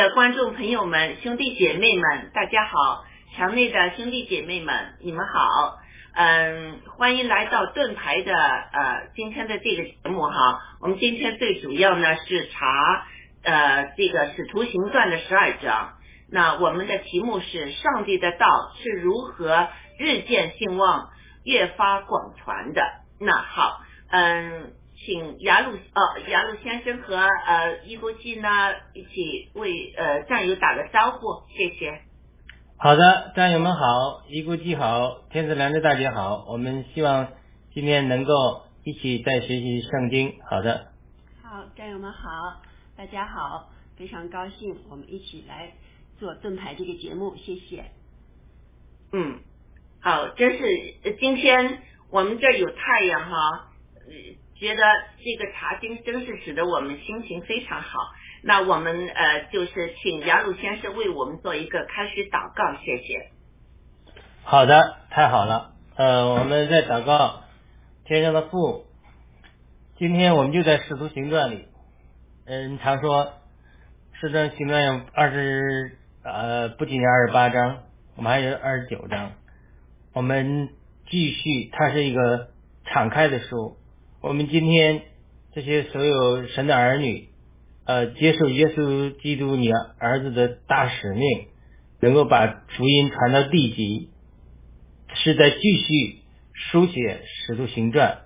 的观众朋友们、兄弟姐妹们，大家好！墙内的兄弟姐妹们，你们好。嗯，欢迎来到盾牌的呃今天的这个节目哈。我们今天最主要呢是查呃这个使徒行传的十二章。那我们的题目是上帝的道是如何日渐兴旺、越发广传的。那好，嗯。请雅鲁呃雅鲁先生和呃伊国际呢为呃战友打个招呼，谢谢。好的，战友们好，伊国际好，天子良知大姐好，我们希望今天能够一起再学习圣经。好的。好，战友们好，大家好，非常高兴我们一起来做盾牌这个节目，谢谢。嗯，好，真是今天我们这有太阳哈。觉得这个查经真是使得我们心情非常好。那我们呃，就是请杨鲁先生为我们做一个开始祷告，谢谢。好的，太好了。呃，我们在祷告，天上的父，今天我们就在使徒行传里。嗯，常说使徒行传有二十呃，不仅有二十八章，我们还有二十九章。我们继续，它是一个敞开的书。我们今天这些所有神的儿女，呃，接受耶稣基督你儿子的大使命，能够把福音传到地极，是在继续书写使徒行传。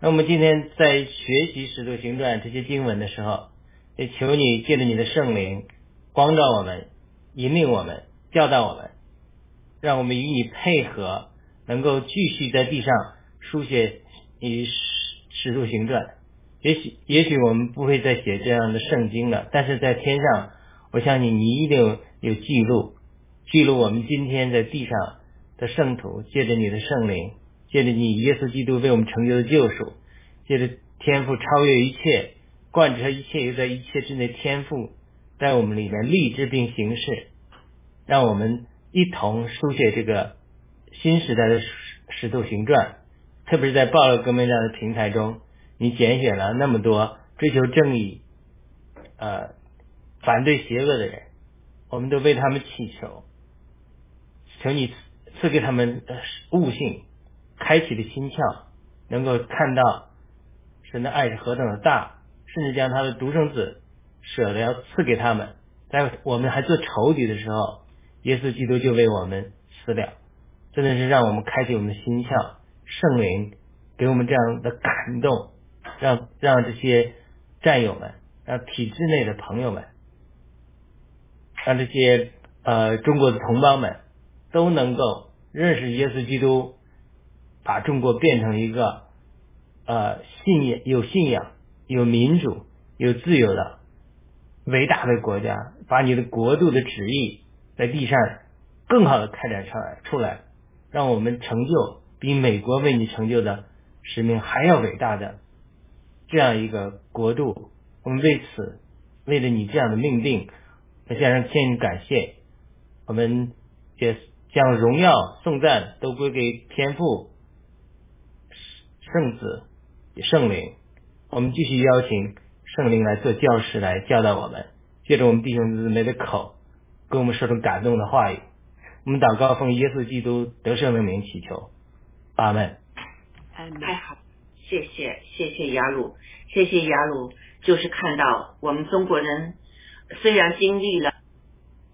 那我们今天在学习使徒行传这些经文的时候，也求你借着你的圣灵光照我们，引领我们，教导我们，让我们与你配合，能够继续在地上书写你。使徒行传，也许也许我们不会再写这样的圣经了，但是在天上，我相信你一定有记录，记录我们今天在地上的圣徒，借着你的圣灵，借着你耶稣基督为我们成就的救赎，借着天赋超越一切，贯彻一切又在一切之内，天赋在我们里面立志并行事，让我们一同书写这个新时代的使徒行传。特别是在暴露革命这样的平台中，你拣选了那么多追求正义、呃反对邪恶的人，我们都为他们祈求，求你赐给他们悟性，开启的心窍，能够看到神的爱是何等的大，甚至将他的独生子舍得要赐给他们，在我们还做仇敌的时候，耶稣基督就为我们死了，真的是让我们开启我们的心窍。圣灵给我们这样的感动，让让这些战友们，让体制内的朋友们，让这些呃中国的同胞们都能够认识耶稣基督，把中国变成一个呃信仰有信仰、有民主、有自由的伟大的国家，把你的国度的旨意在地上更好的开展出来，出来，让我们成就。比美国为你成就的使命还要伟大的这样一个国度，我们为此为了你这样的命令，向上天感谢。我们也将荣耀颂赞都归给天父、圣子、圣灵。我们继续邀请圣灵来做教师，来教导我们，借着我们弟兄姊妹的口，跟我们说出感动的话语。我们祷告奉耶稣基督得胜的名祈求。阿门。太好，谢谢谢谢雅鲁，谢谢雅鲁，就是看到我们中国人虽然经历了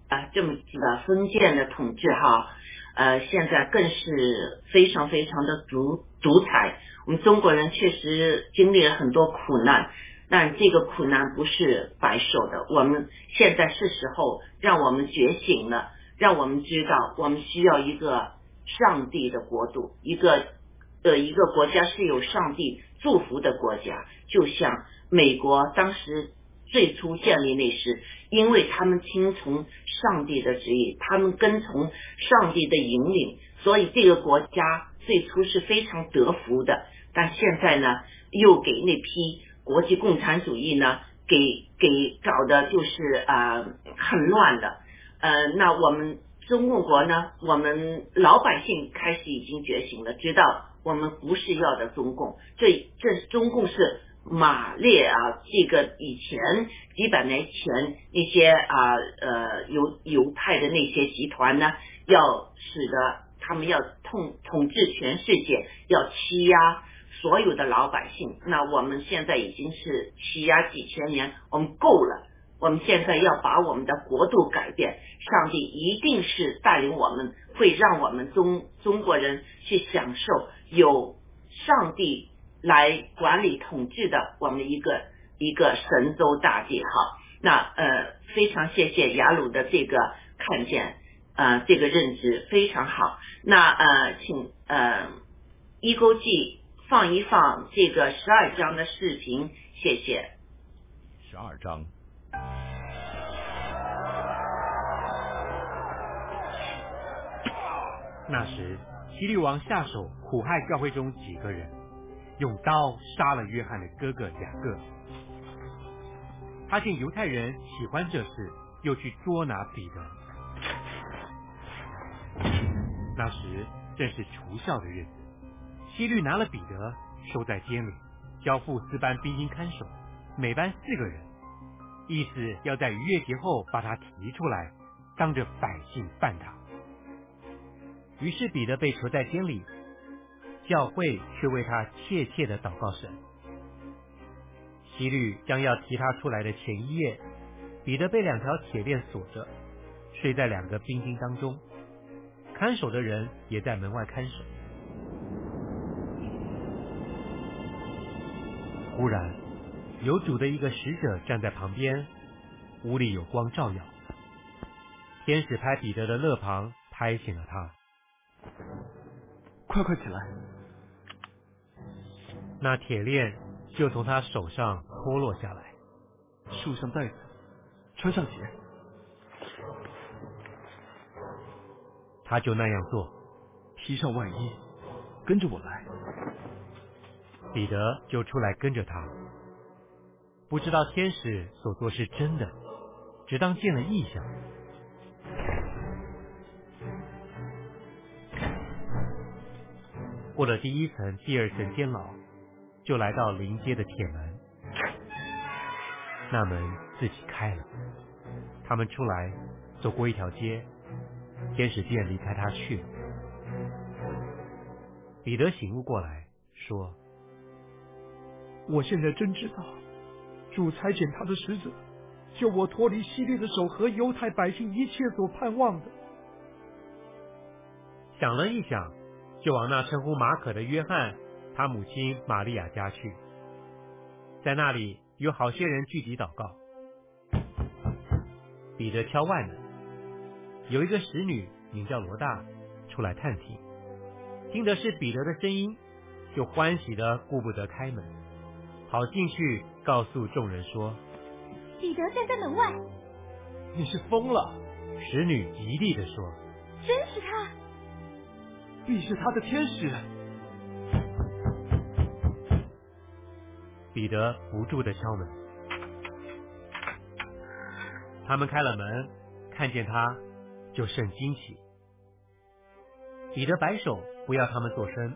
啊这么几个封建的统治哈，呃现在更是非常非常的独独裁。我们中国人确实经历了很多苦难，但这个苦难不是白受的。我们现在是时候让我们觉醒了，让我们知道我们需要一个。上帝的国度，一个呃一个国家是有上帝祝福的国家，就像美国当时最初建立那时，因为他们听从上帝的旨意，他们跟从上帝的引领，所以这个国家最初是非常得福的。但现在呢，又给那批国际共产主义呢，给给搞的就是啊很乱的。呃，那我们。中共国呢？我们老百姓开始已经觉醒了，知道我们不是要的中共，这这中共是马列啊，这个以前几百年前那些啊呃犹犹太的那些集团呢，要使得他们要统统治全世界，要欺压所有的老百姓。那我们现在已经是欺压几千年，我们够了。我们现在要把我们的国度改变，上帝一定是带领我们，会让我们中中国人去享受有上帝。来管理统治的我们一个一个神州大地，好，那呃非常谢谢雅鲁的这个看见，呃这个认知非常好，那呃请呃一勾记放一放这个十二章的视频，谢谢。十二章。那时，希律王下手苦害教会中几个人。用刀杀了约翰的哥哥雅各。他见犹太人喜欢这事，又去捉拿彼得。那时正是除孝的日子，希律拿了彼得收在监里，交付四班兵丁看守，每班四个人，意思要在逾越节后把他提出来，当着百姓办他。于是彼得被囚在监里。教会却为他切切的祷告神。希律将要提他出来的前一夜，彼得被两条铁链锁着，睡在两个冰晶当中，看守的人也在门外看守。忽然，有主的一个使者站在旁边，屋里有光照耀。天使拍彼得的肋旁，拍醒了他。快快起来！那铁链就从他手上脱落下来，束上带子，穿上鞋，他就那样做，披上外衣，跟着我来。彼得就出来跟着他，不知道天使所做是真的，只当见了异象。过了第一层、第二层监牢。就来到临街的铁门，那门自己开了。他们出来，走过一条街，天使便离开他去了。彼得醒悟过来，说：“我现在真知道，主差遣他的使者，救我脱离希律的手和犹太百姓一切所盼望的。”想了一想，就往那称呼马可的约翰。他母亲玛利亚家去，在那里有好些人聚集祷告。彼得敲外门，有一个使女名叫罗大出来探听，听得是彼得的声音，就欢喜的顾不得开门，跑进去告诉众人说：“彼得站在门外。”你是疯了！使女极力的说：“真是他，必是他的天使。”彼得不住的敲门，他们开了门，看见他，就甚惊奇。彼得摆手不要他们做声，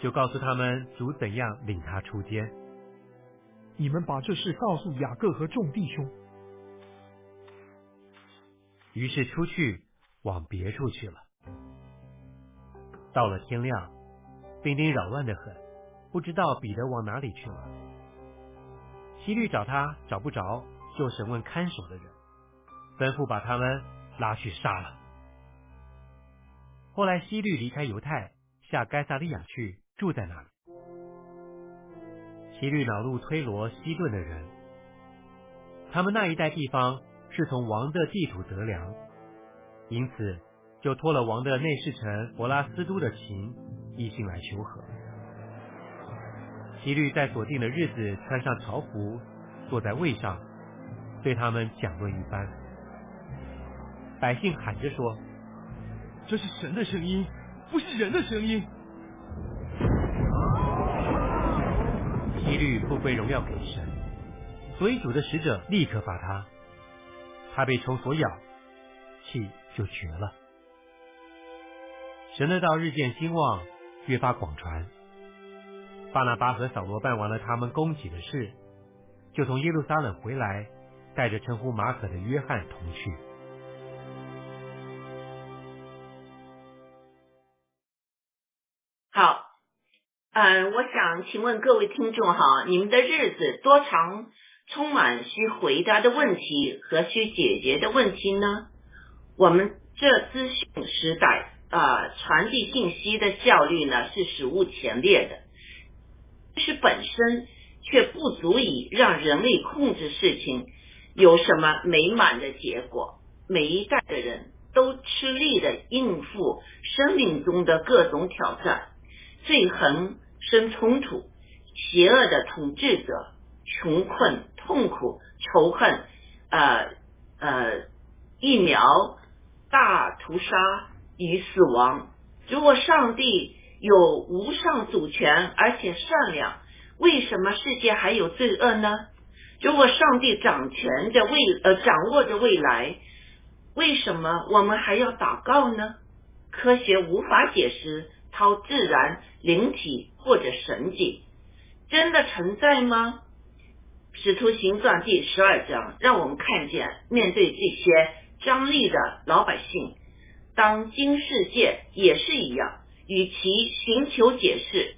就告诉他们主怎样领他出监。你们把这事告诉雅各和众弟兄。于是出去往别处去了。到了天亮，兵丁扰乱的很。不知道彼得往哪里去了。希律找他找不着，就审问看守的人，吩咐把他们拉去杀了。后来希律离开犹太，下该萨利亚去，住在那里。希律恼怒推罗、西顿的人，他们那一带地方是从王的地土得粮，因此就托了王的内侍臣博拉斯都的情，一心来求和。希律在所定的日子穿上朝服，坐在位上，对他们讲论一番。百姓喊着说：“这是神的声音，不是人的声音。”希律不归荣耀给神，所以主的使者立刻把他，他被虫所咬，气就绝了。神的道日渐兴旺，越发广传。巴拿巴和扫罗办完了他们供给的事，就从耶路撒冷回来，带着称呼马可的约翰同去。好，嗯，我想请问各位听众哈，你们的日子多长？充满需回答的问题和需解决的问题呢？我们这资讯时代啊，传递信息的效率呢是史无前例的，是本身却不足以让人类控制事情有什么美满的结果。每一代的人都吃力的应付生命中的各种挑战，最横生冲突，邪恶的统治者，穷困。痛苦、仇恨、呃呃疫苗、大屠杀与死亡。如果上帝有无上主权而且善良，为什么世界还有罪恶呢？如果上帝掌权着未呃掌握着未来，为什么我们还要祷告呢？科学无法解释超自然灵体或者神迹，真的存在吗？使徒行传第十二章，让我们看见，面对这些张力的老百姓，当今世界也是一样，与其寻求解释，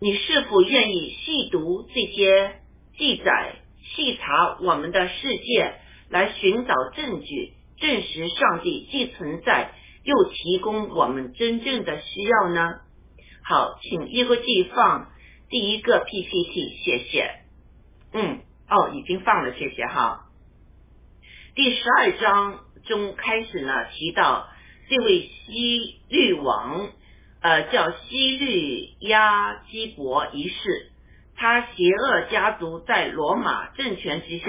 你是否愿意细读这些记载，细查我们的世界，来寻找证据，证实上帝既存在，又提供我们真正的需要呢？好，请一个记放第一个 PPT，谢谢。嗯。哦，已经放了，谢谢哈。第十二章中开始呢，提到这位西律王，呃，叫西律亚基伯一世，他邪恶家族在罗马政权之下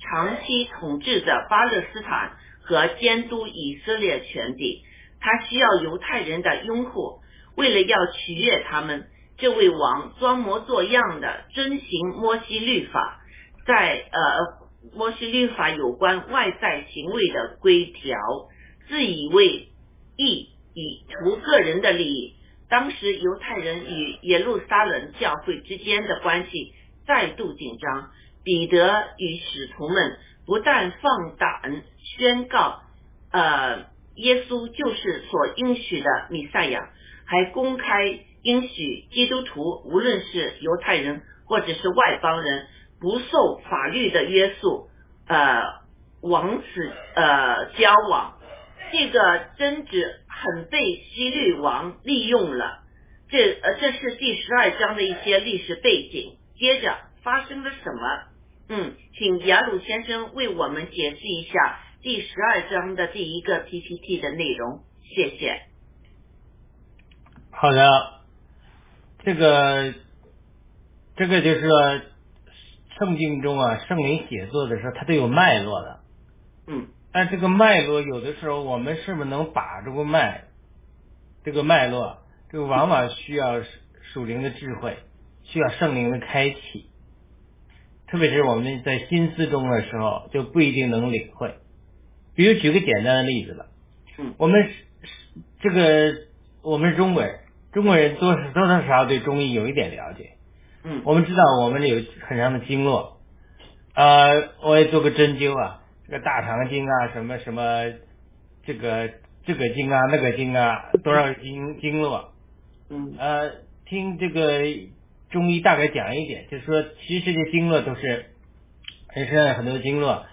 长期统治着巴勒斯坦和监督以色列全地，他需要犹太人的拥护，为了要取悦他们，这位王装模作样的遵行摩西律法。在呃，摩西律法有关外在行为的规条，自以为意，以图个人的利益。当时犹太人与耶路撒冷教会之间的关系再度紧张。彼得与使徒们不但放胆宣告，呃，耶稣就是所应许的弥赛亚，还公开应许基督徒，无论是犹太人或者是外邦人。不受法律的约束，呃，王子呃交往，这个争执很被西律王利用了。这呃，这是第十二章的一些历史背景。接着发生了什么？嗯，请雅鲁先生为我们解释一下第十二章的第一个 PPT 的内容，谢谢。好的，这个这个就是说。圣经中啊，圣灵写作的时候，它都有脉络的。嗯。但这个脉络有的时候，我们是不是能把这个脉，这个脉络，这个往往需要属灵的智慧，需要圣灵的开启。特别是我们在心思中的时候，就不一定能领会。比如举个简单的例子吧。嗯。我们这个我们是中国人，中国人多多多少少对中医有一点了解。嗯，我们知道我们有很长的经络，呃，我也做过针灸啊，这个大肠经啊，什么什么，这个这个经啊，那个经啊，多少经经络，嗯，呃，听这个中医大概讲一点，就是说，其实这些经络都是人身上有很多经络，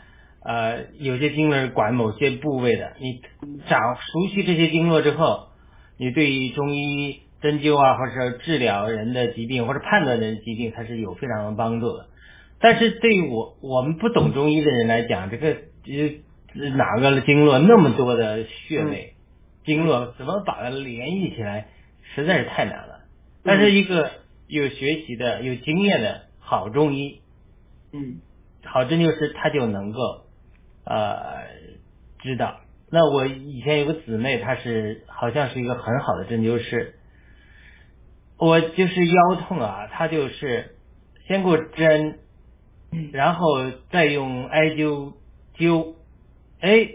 呃，有些经络是管某些部位的，你掌熟悉这些经络之后，你对于中医。针灸啊，或者治疗人的疾病，或者判断人的疾病，它是有非常的帮助的。但是对于我我们不懂中医的人来讲，这个呃哪个经络那么多的穴位，经络怎么把它联系起来，实在是太难了。但是一个有学习的、有经验的好中医，嗯，好针灸师他就能够呃知道。那我以前有个姊妹，她是好像是一个很好的针灸师。我就是腰痛啊，他就是先给我针，然后再用艾灸灸，哎，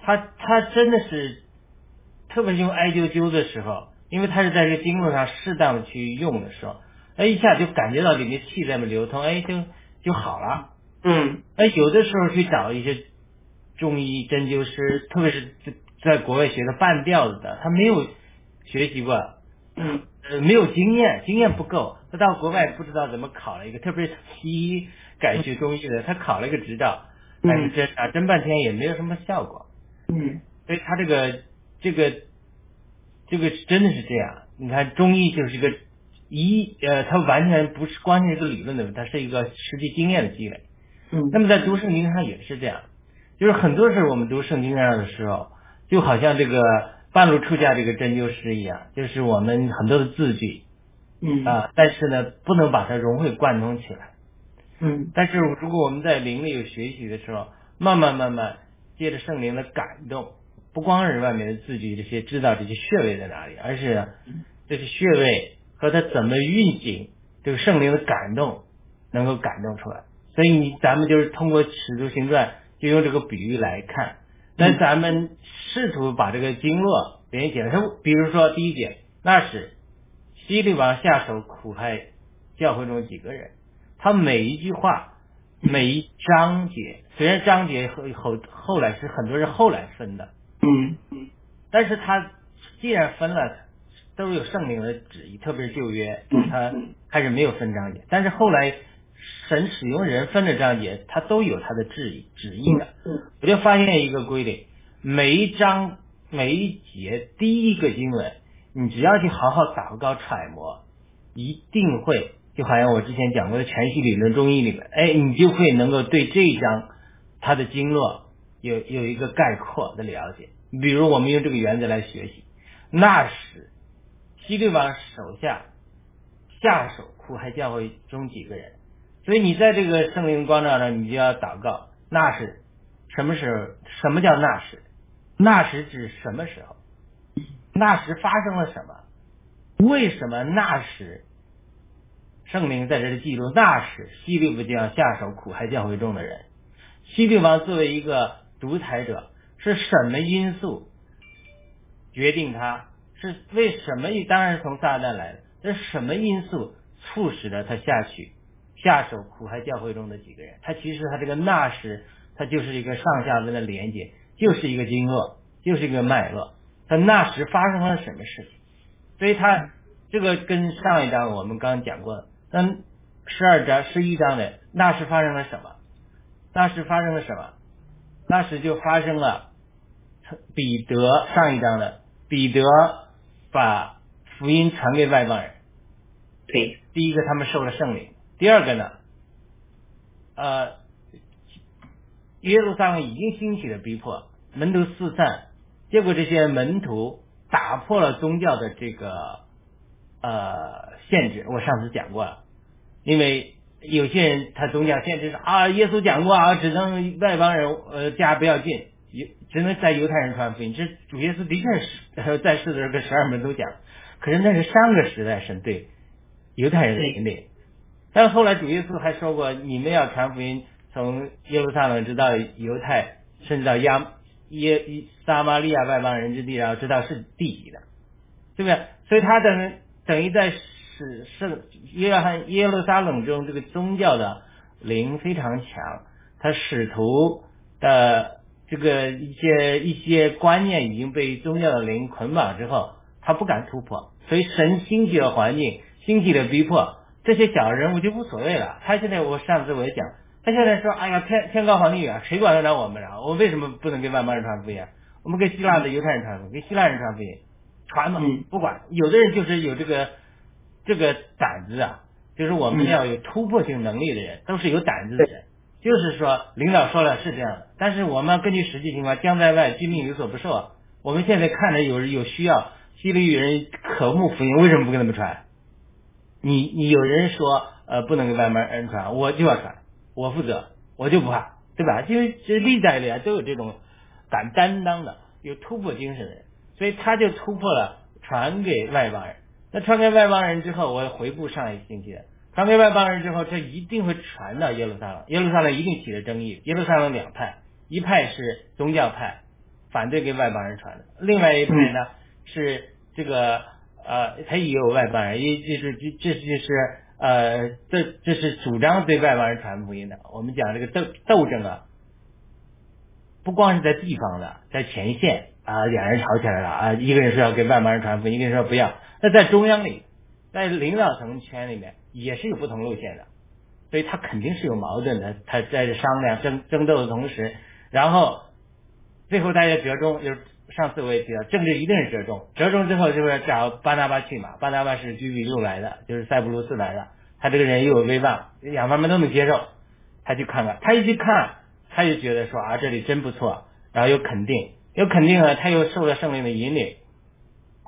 他他真的是，特别是用艾灸灸的时候，因为他是在这个经络上适当的去用的时候，哎，一下就感觉到里面气在那流通，哎，就就好了。嗯。哎，有的时候去找一些中医针灸师，特别是在在国外学的半吊子的，他没有学习过，嗯呃，没有经验，经验不够，他到国外不知道怎么考了一个，特别是西医改学中医的，他考了一个执照，但是针啊针半天也没有什么效果，嗯所以他这个这个这个真的是这样。你看中医就是一个医呃，它完全不是光是一个理论的，它是一个实际经验的积累。嗯那么在读圣经上也是这样，就是很多时候我们读圣经上的时候，就好像这个半路出家这个针灸师一样，就是我们很多的字句嗯啊，但是呢，不能把它融会贯通起来。嗯但是如果我们在灵里有学习的时候，慢慢慢慢借着圣灵的感动，不光是外面的字句这些知道这些穴位在哪里，而是这些穴位和它怎么运行，这个圣灵的感动能够感动出来。所以你咱们就是通过《使徒行传》就用这个比喻来看，那咱们试图把这个经络连接起来。他，比如说第一节，那是希律王下手苦害教会中几个人，他每一句话。每一章节，虽然章节后后后来是很多人后来分的，嗯但是他既然分了，都是有圣灵的旨意，特别是旧约，他开始没有分章节，但是后来神使用人分的章节，他都有他的旨意旨意的。我就发现一个规律，每一章每一节第一个经文，你只要去好好祷告揣摩，一定会。就好像我之前讲过的全息理论中医里面，哎，你就会能够对这一章它的经络有有一个概括的了解。比如我们用这个原则来学习，那时西律王手下下手苦还教会中几个人，所以你在这个圣灵光照上，你就要祷告。那是什么时候？什么叫那时？那时指什么时候？那时发生了什么？为什么那时？圣灵在这里记录，那时希律王将下手苦害教会中的人。西律王作为一个独裁者，是什么因素决定他？是为什么？当然是从撒旦来的。这是什么因素促使了他下去下手苦害教会中的几个人？他其实他这个那时，他就是一个上下文的连接，就是一个经络，就是一个脉络。他那时发生了什么事情？所以他这个跟上一章我们刚刚讲过的。那十二章、十一章的那时发生了什么？那时发生了什么？那时就发生了彼得上一章的彼得把福音传给外邦人。对，第一个他们受了圣灵，第二个呢，呃，耶路撒冷已经兴起了逼迫，门徒四散，结果这些门徒打破了宗教的这个呃限制。我上次讲过了。因为有些人他宗教限制是啊，耶稣讲过啊，只能外邦人呃家不要进，只能在犹太人传福音。这主耶稣的确是在世的时候跟十二门徒讲，可是那是上个时代神对犹太人的引领。但是后来主耶稣还说过，你们要传福音，从耶路撒冷直到犹太，甚至到亚耶撒玛利亚外邦人之地，然后知道是地级的，对不对？所以他等于等于在。是圣约翰耶路撒冷中这个宗教的灵非常强，他使徒的这个一些一些观念已经被宗教的灵捆绑之后，他不敢突破，所以神兴起的环境，兴起的逼迫，这些小人物就无所谓了。他现在我上次我也讲，他现在说，哎呀天天高皇帝远，谁管得了我们啊？我为什么不能跟外邦人传福音？我们跟希腊的犹太人传福音，跟希腊人传福音，传嘛，不管。有的人就是有这个。这个胆子啊，就是我们要有突破性能力的人，都是有胆子的人。就是说，领导说了是这样的，但是我们根据实际情况，将在外，军命有所不受啊。我们现在看着有有需要，心里有人渴慕福音，为什么不跟他们传？你你有人说呃不能跟外面人传，我就要传，我负责，我就不怕，对吧？因为这历代里啊都有这种敢担当的、有突破精神的人，所以他就突破了，传给外邦人。那传给外邦人之后，我回顾上一星期的，传给外邦人之后，这一定会传到耶路撒冷，耶路撒冷一定起了争议。耶路撒冷两派，一派是宗教派，反对给外邦人传的；另外一派呢是这个呃，他也有外邦人，也就是这这就是呃，这这是主张对外邦人传福音的。我们讲这个斗斗争啊，不光是在地方的，在前线啊，两人吵起来了啊，一个人说要给外邦人传福音，一个人说不要。那在中央里，在领导层圈里面也是有不同路线的，所以他肯定是有矛盾的。他在这商量争争斗的同时，然后最后大家折中，就是上次我也提到，政治一定是折中，折中之后就是找巴拿巴去嘛。巴拿巴是居比路来的，就是塞浦路斯来的，他这个人又有威望，两方面都能接受，他去看看，他一去看，他就觉得说啊这里真不错，然后又肯定，又肯定了，他又受了圣灵的引领。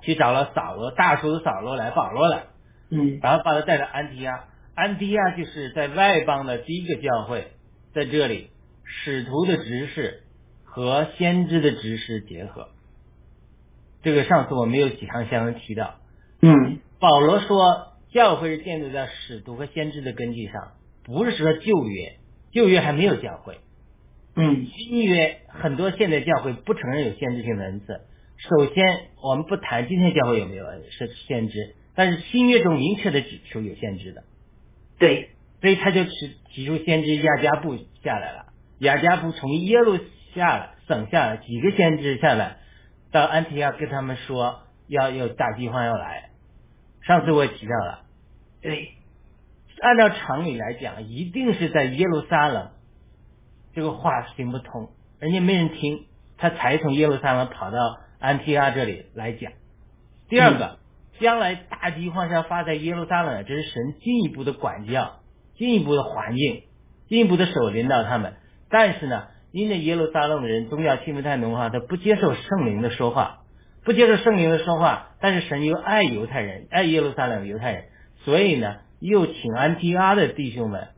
去找了扫罗，大叔的扫罗来，保罗来，嗯然后把他带到安提亚。安提亚就是在外邦的第一个教会，在这里，使徒的执事和先知的执事结合。这个上次我没有几项相提到。嗯保罗说，教会是建立在使徒和先知的根基上，不是说旧约，旧约还没有教会。嗯新约很多现代教会不承认有先知性的恩赐。首先，我们不谈今天教会有没有是先知，但是新约中明确的指出有先知的，对，所以他就提提出先知亚加布下来了。亚加布从耶路下来，省下来几个先知下来，到安提亚跟他们说要有大饥荒要来。上次我也提到了，对，按照常理来讲，一定是在耶路撒冷，这个话行不通，人家没人听，他才从耶路撒冷跑到安提亚这里来讲。第二个，将来大饥荒是要发在耶路撒冷，这是神进一步的管教，进一步的环境，进一步的手领导他们。但是呢，因为耶路撒冷的人宗教气氛太浓哈，他不接受圣灵的说话，不接受圣灵的说话。但是神又爱犹太人，爱耶路撒冷的犹太人，所以呢，又请安提阿的弟兄们，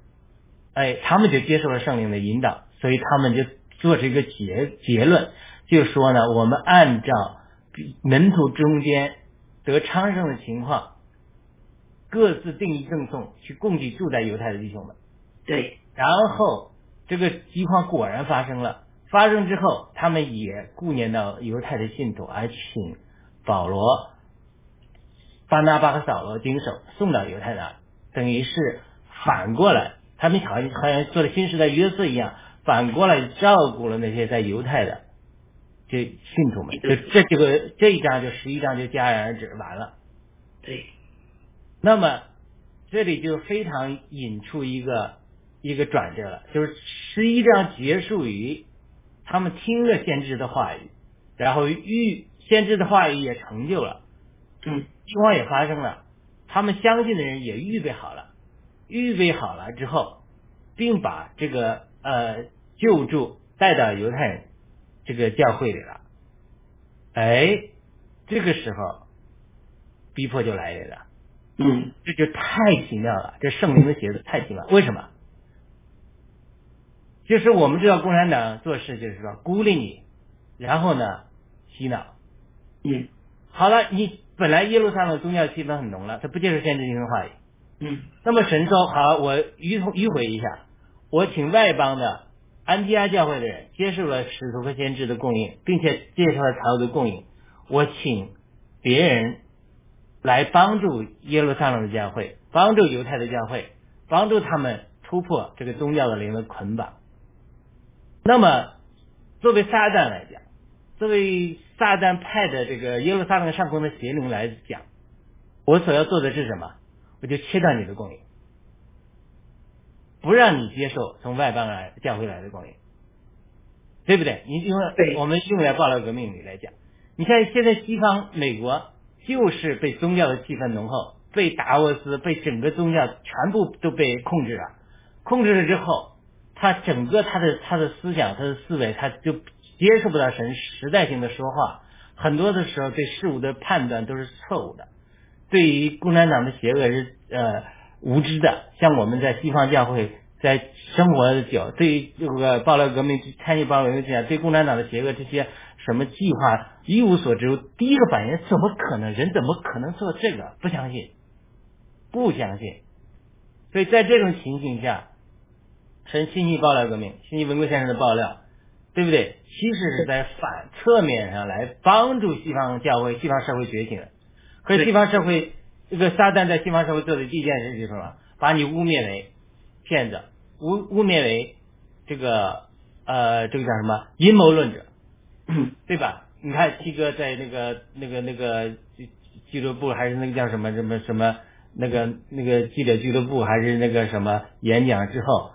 哎，他们就接受了圣灵的引导，所以他们就做出一个结结论，就说呢，我们按照门徒中间得昌盛的情况，各自定义赠送，去供给住在犹太的弟兄们。对，然后这个饥荒果然发生了，发生之后，他们也顾念到犹太的信徒，而请保罗、巴拿巴和扫罗经手送到犹太那，等于是反过来，他们好像好像做了新时代约瑟一样，反过来照顾了那些在犹太的这信徒们。就这这个这一章就十一章就戛然而止完了。对，那么这里就非常引出一个一个转折了，就是十一章结束于他们听了先知的话语，然后预先知的话语也成就了，嗯情况也发生了，他们相信的人也预备好了，预备好了之后，并把这个呃救助带到犹太人这个教会里了，哎，这个时候逼迫就来了。嗯这就太奇妙了，这圣灵的写的太奇妙。为什么？就是我们知道共产党做事就是说孤立你，然后呢洗脑。嗯好了，你本来耶路撒冷宗教气氛很浓了，他不接受先知性的话语。嗯那么神说好，我迂迂回一下，我请外邦的安提阿教会的人接受了使徒和先知的供应，并且接受了财务的供应，我请别人来帮助耶路撒冷的教会，帮助犹太的教会，帮助他们突破这个宗教的灵的捆绑。那么，作为撒旦来讲，作为撒旦派的这个耶路撒冷上空的邪灵来讲，我所要做的是什么？我就切断你的供应，不让你接受从外邦来教会来的供应，对不对？你用对我们用来报道革命里来讲，你看现在西方美国就是被宗教的气氛浓厚，被达沃斯被整个宗教全部都被控制了，控制了之后，他整个他的他的思想他的思维他就接受不到神时代性的说话，很多的时候对事物的判断都是错误的。对于共产党的邪恶是呃无知的，像我们在西方教会在生活的久，对于这个暴乱革命参与暴乱革命，对共产党的邪恶这些什么计划一无所知，第一个反应怎么可能？人怎么可能做这个？不相信，不相信。所以在这种情形下，神信息爆料革命，信息文贵先生的爆料，对不对？其实是在反侧面上来帮助西方教会、西方社会觉醒的。可是西方社会这个撒旦在西方社会做的第一件事就是什么？把你污蔑为骗子，污污蔑为这个呃这个叫什么阴谋论者，对吧？你看七哥在那个那个那个俱俱乐部还是那个叫什么什么什么那个那个记者俱乐部还是那个什么演讲之后，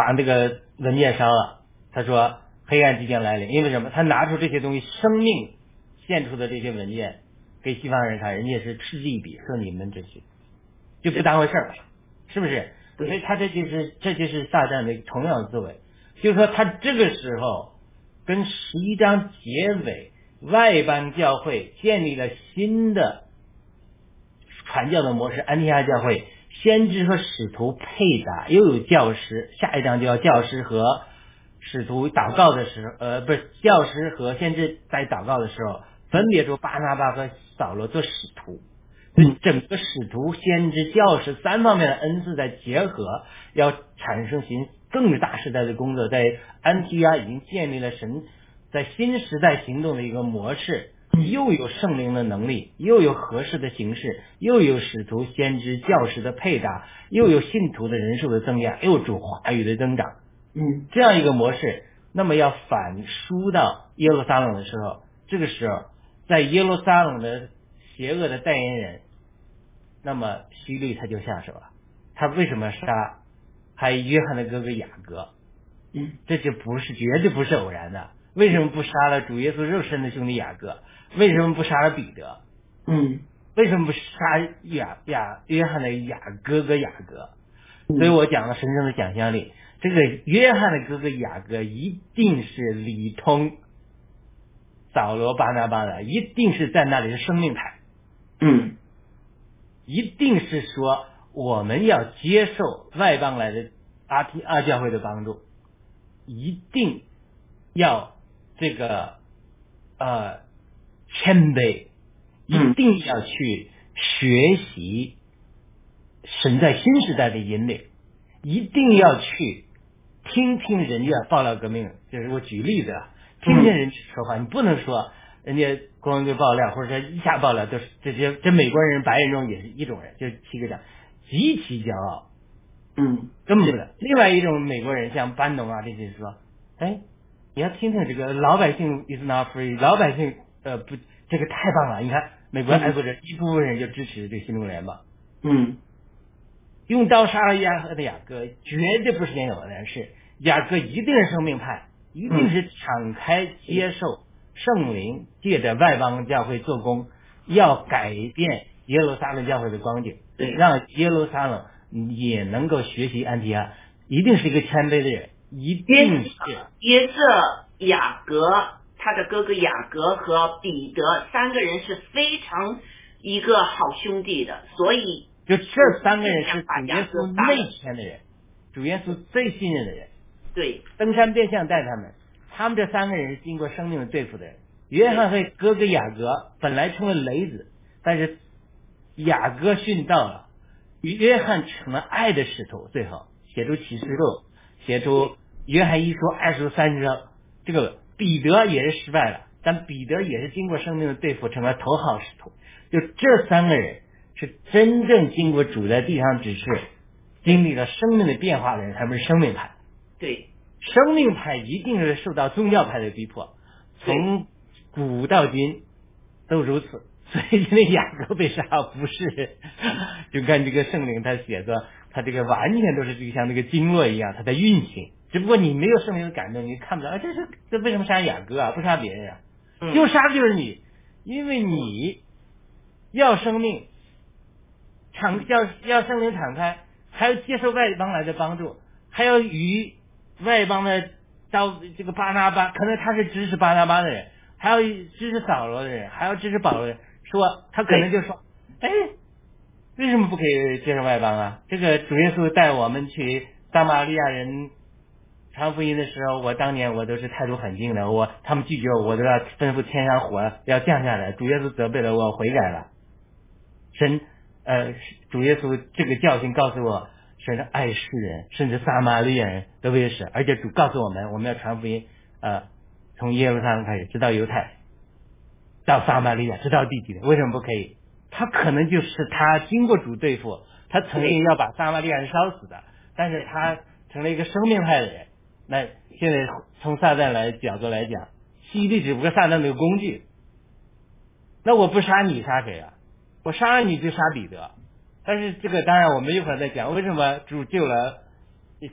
把那个文件烧了。他说黑暗即将来临，因为什么？他拿出这些东西，生命献出的这些文件给西方人看，人家是嗤之以鼻，说你们这些就不当回事儿，是不是？所以他这就是这就是撒旦的同样的思维，就是说他这个时候跟十一章结尾外邦教会建立了新的传教的模式，安提阿教会先知和使徒配搭，又有教师，下一章就要教师和使徒祷告的时候，呃，不是教师和先知在祷告的时候，分别说巴拿巴和扫罗做使徒。嗯整个使徒、先知、教师三方面的恩赐在结合，要产生行更大时代的工作，在安提阿已经建立了神在新时代行动的一个模式，又有圣灵的能力，又有合适的形式，又有使徒、先知、教师的配搭，又有信徒的人数的增加，又有主话语的增长，嗯这样一个模式，那么要反输到耶路撒冷的时候，这个时候在耶路撒冷的邪恶的代言人，那么希律他就下手了。他为什么杀还有约翰的哥哥雅各？嗯这就不是绝对不是偶然的。为什么不杀了主耶稣肉身的兄弟雅各？为什么不杀了彼得？嗯为什么不杀雅雅约翰的雅哥哥雅各？嗯所以我讲了神圣的想象力。这个约翰的哥哥雅各一定是里通扫罗巴拿巴的，一定是在那里是生命派，嗯一定是说我们要接受外邦来的阿提阿教会的帮助，一定要这个呃谦卑，一嗯定要去学习神在新时代的引领，一定要去听听人家爆料革命，就是我举例子啊，听听人说话，你不能说人家公安局爆料，或者说一下爆料都是这些这美国人白人中也是一种人，就是七个讲极其骄傲，嗯。根本不能。另外一种美国人像班农啊这些说，哎，你要听听这个老百姓 is not free，老百姓呃不这个太棒了，你看美国爱国者一部分人就支持这个新中联邦。嗯用刀杀了雅各的雅各，绝对不是件偶然事。雅各一定是生命派，一定是敞开接受圣灵，借着外邦教会做工，要改变耶路撒冷教会的光景，让耶路撒冷也能够学习安提阿，一定是一个谦卑的人，一定是约瑟、雅各，他的哥哥雅各和彼得三个人是非常一个好兄弟的，所以就这三个人是主耶稣内圈的人，主耶稣最信任的人。对登山变相带他们，他们这三个人是经过生命的对付的人。约翰和哥哥雅各本来成了雷子，但是雅各殉道了，约翰成了爱的使徒。最后写出启示录，写出约翰一书、二书、三书。这个彼得也是失败了，但彼得也是经过生命的对付，成了头号使徒。就这三个人是真正经过主在地上指示，经历了生命的变化的人，他们是生命派。对生命派一定是受到宗教派的逼迫，从古到今都如此。所以今天雅各被杀不是，就看这个圣灵他写的，他这个完全都是这个像那个经络一样，它在运行。只不过你没有圣灵的感动，你看不到。啊，这是这为什么杀雅各啊？不杀别人啊？嗯就杀的就是你，因为你要生命，敞要要圣灵敞开，还要接受外邦来的帮助，还要与外邦的到这个巴拿巴，可能他是支持巴拿巴的人，还要支持扫罗的人，还要支持保罗的人，说他可能就说，哎，为什么不可以接受外邦啊？这个主耶稣带我们去撒玛利亚人传福音的时候，我当年我都是态度很硬的，我他们拒绝我，我都要吩咐天上火要降下来。主耶稣责备了我，悔改了。神呃，主耶稣这个教训告诉我，神是爱世人，甚至撒玛利亚人都为使，而且主告诉我们，我们要传福音，呃，从耶路撒冷开始，直到犹太，到撒玛利亚，直到地极，为什么不可以？他可能就是他经过主对付，他曾经要把撒玛利亚人烧死的，但是他成了一个生命派的人。那现在从撒旦来角度来讲，希利只不过撒旦的工具。那我不杀你杀谁啊？我杀了你就杀彼得。但是这个当然我们一会儿再讲，为什么主救了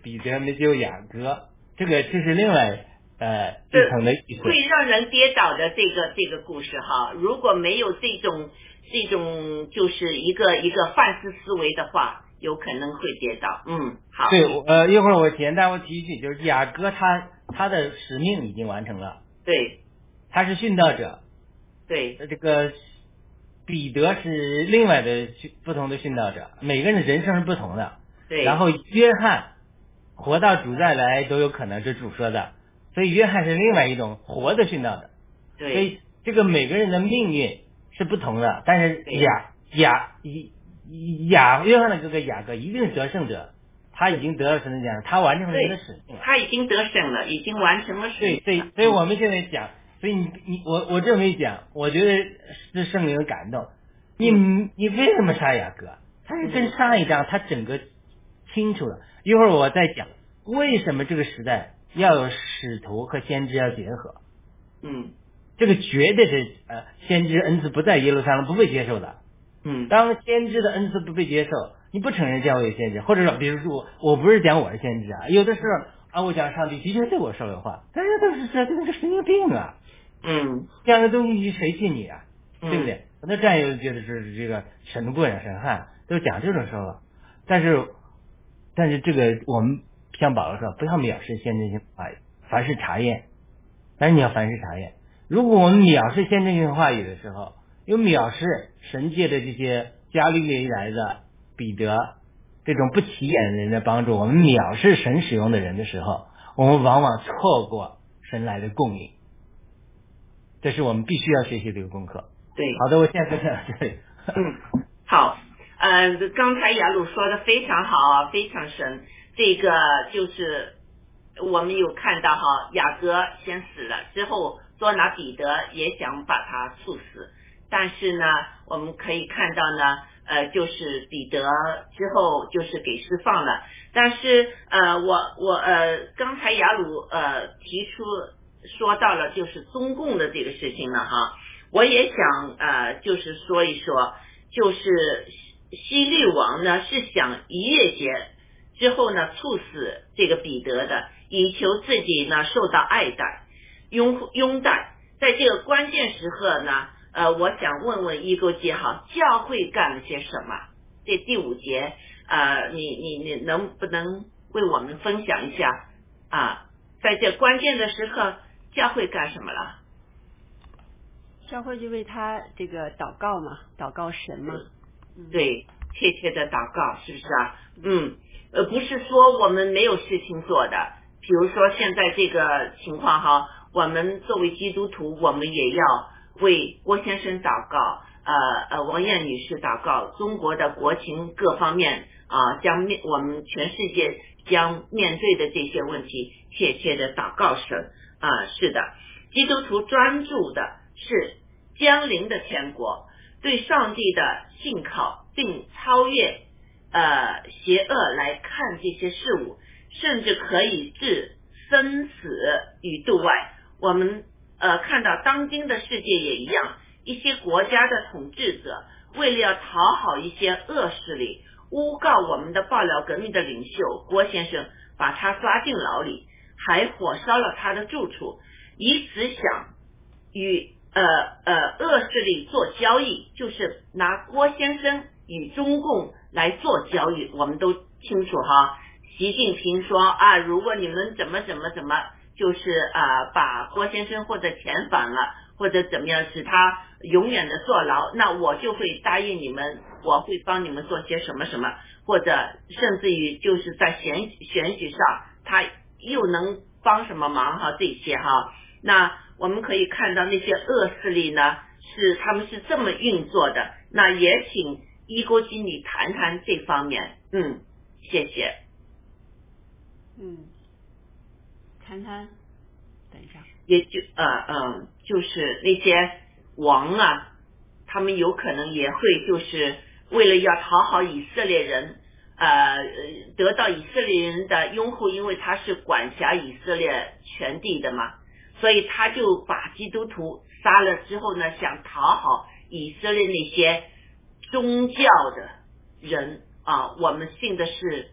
彼得没救雅各？这个这是另外呃一层的意思。会让人跌倒的这个这个故事哈，如果没有这种这种就是一个一个范式思维的话，有可能会跌倒。嗯，好。对，呃，一会儿我简单我提一句，就是雅各他他的使命已经完成了，对，他是殉道者。对，这个彼得是另外的不同的殉道者，每个人的人生是不同的。对，然后约翰活到主再来都有可能，是主说的，所以约翰是另外一种活的殉道者。对，所以这个每个人的命运是不同的，但是雅雅雅约翰的哥哥雅各一定是得胜者，他已经得了神的奖，他完成了一个使命，他已经得胜了，已经完成了使命。对，所以所以我们现在讲。所以你你我我这么一讲，我觉得是圣灵的感动。你你为什么杀雅各？他是跟上一章他整个清楚了。一会儿我再讲为什么这个时代要有使徒和先知要结合。嗯，这个绝对是呃先知恩赐不在耶路撒冷不被接受的。嗯，当先知的恩赐不被接受，你不承认教会先知，或者说比如说我我不是讲我是先知啊，有的时候啊我讲上帝的确对我说了话，但是都是说这个神经病啊。嗯，这样的东西谁信你啊？对不对？很多战友觉得是这个神棍啊、神汉都讲这种说法，但是但是这个我们像保罗说，不要藐视先知性话语，凡事查验。但是你要凡事查验。如果我们藐视先知性话语的时候，又藐视神界的这些加利利来的彼得这种不起眼的人的帮助，我们藐视神使用的人的时候，我们往往错过神来的供应。这是我们必须要学习的一个功课。对，好的，我现在分享到这里。嗯，好，呃，刚才雅鲁说的非常好啊，非常神。这个就是我们有看到哈，雅各先死了之后，多拿彼得也想把他处死，但是呢，我们可以看到呢，呃，就是彼得之后就是给释放了，但是呃，我我呃，刚才雅鲁呃提出。说到了就是中共的这个事情了哈，我也想呃就是说一说，就是西律王呢是想一夜节之后呢处死这个彼得的，以求自己呢受到爱戴拥拥戴，在这个关键时刻呢，呃，我想问问一哥姐哈，教会干了些什么？这第五节呃，你你你能不能为我们分享一下啊？在这关键的时刻。教会干什么了？教会就为他这个祷告嘛，祷告神嘛。对，切切的祷告，是不是啊？嗯，呃，不是说我们没有事情做的。比如说现在这个情况哈，我们作为基督徒，我们也要为郭先生祷告，呃呃，王艳女士祷告，中国的国情各方面啊，将面我们全世界将面对的这些问题，切切的祷告神。啊，是的，基督徒专注的是江临的天国，对上帝的信靠，并超越呃邪恶来看这些事物，甚至可以置生死于度外。我们呃看到当今的世界也一样，一些国家的统治者为了要讨好一些恶势力，诬告我们的爆料革命的领袖郭先生，把他抓进牢里。还火烧了他的住处，以此想与呃呃恶势力做交易，就是拿郭先生与中共来做交易。我们都清楚哈，习近平说啊，如果你们怎么怎么怎么，就是啊把郭先生或者遣返了，或者怎么样使他永远的坐牢，那我就会答应你们，我会帮你们做些什么什么，或者甚至于就是在选选举上他。又能帮什么忙哈？这些哈，那我们可以看到那些恶势力呢，是他们是这么运作的。那也请一郭经理谈谈这方面。嗯，谢谢。嗯，谈谈，等一下。也就呃嗯，就是那些王啊，他。们有可能也会就是为了要讨好以色列人，呃，得到以色列人的拥护，因为他是管辖以色列全地的嘛，所以他就把基督徒杀了之后呢，想讨好以色列那些宗教的人啊，我们信的是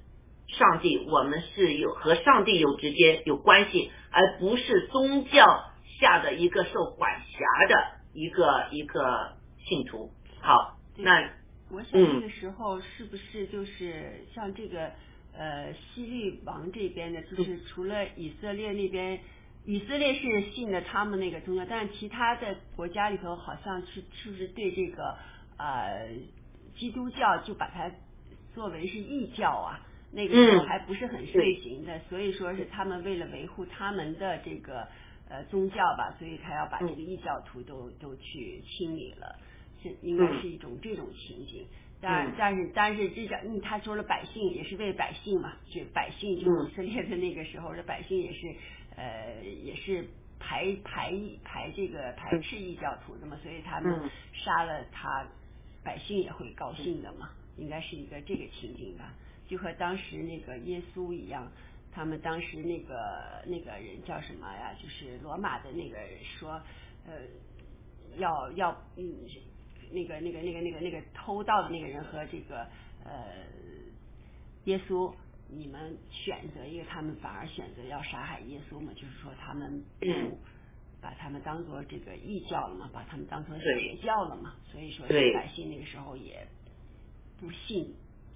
上帝，我们是有和上帝有直接有关系，而不是宗教下的一个受管辖的一个一个信徒。好，那我想这个时候是不是就是像这个呃西律王这边的，就是除了以色列那边，以色列是信的他们那个宗教，但是其他的国家里头好像是是不是对这个呃基督教就把它作为是异教啊？那个时候还不是很盛行的，所以说是他们为了维护他们的这个呃宗教吧，所以他要把这个异教徒都都去清理了。是应该是一种这种情景，但但是但是这个，嗯，他说了百姓也是为百姓嘛，就百姓就以色列的那个时候的百姓也是呃也是排排排这个排斥异教徒的嘛，所以他们杀了他，百姓也会高兴的嘛，应该是一个这个情景吧，就和当时那个耶稣一样，他们当时那个那个人叫什么呀？就是罗马的那个说呃要要嗯。那个、那个、那个、那个、那个偷盗的那个人和这个呃耶稣，你们选择一个，他们反而选择要杀害耶稣嘛？就是说他们不 把他们当做这个异教了嘛，把他们当做邪教了嘛？所以说百姓那个时候也不信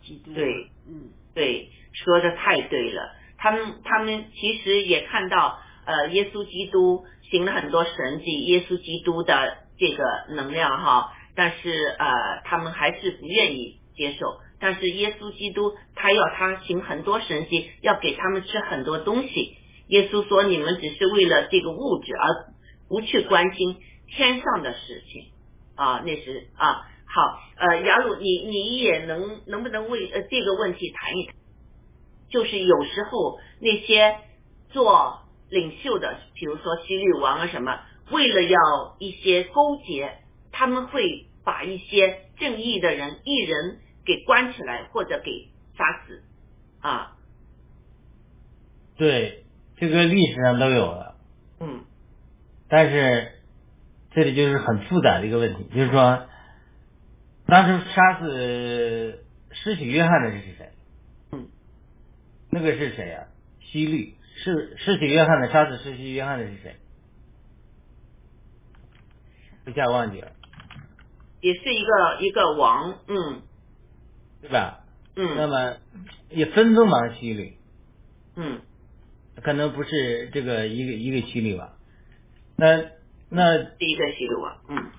基督。对，嗯，对，说的太对了。他们他们其实也看到呃耶稣基督行了很多神迹，耶稣基督的这个能量哈。但是呃，他们还是不愿意接受。但是耶稣基督他要他行很多神迹，要给他们吃很多东西。耶稣说：“你们只是为了这个物质，而不去关心天上的事情啊。”那是啊，好呃，雅鲁，你你也能能不能为呃这个问题谈一谈？就是有时候那些做领袖的，比如说西律王啊什么，为了要一些勾结，他们会。把一些正义的人、艺人给关起来，或者给杀死啊。对，这个历史上都有了。嗯。但是这里就是很复杂的一个问题，就是说，当时杀死施洗约翰的是谁？嗯。那个是谁呀？希律。是施洗约翰的杀死施洗约翰的是谁？一下忘记了。也是一个一个王，嗯，对吧？嗯，那么也分封王希律，嗯，可能不是这个一个一个希律吧？那那第一个希律王，嗯，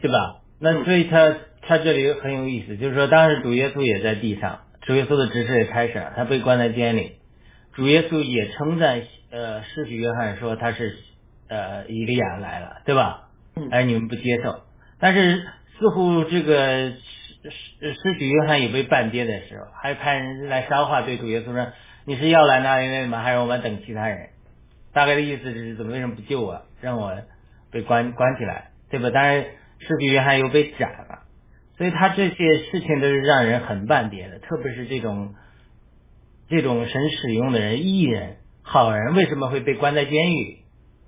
对吧？那所以他他这里很有意思，就是说当时主耶稣也在地上，主耶稣的职事也开始了，他被关在监里，主耶稣也称赞呃施洗约翰说他是呃以利亚来了，对吧？嗯，而你们不接受，但是。似乎这个施施许约翰也被半跌的时候，还派人来捎话对主耶稣说：“你是要来那一位吗？还是我们等其他人？”大概的意思是：怎么为什么不救我，让我被关关起来，对吧？当然，施洗约翰又被斩了，所以他这些事情都是让人很半跌的。特别是这种这种神使用的人、艺人、好人，为什么会被关在监狱？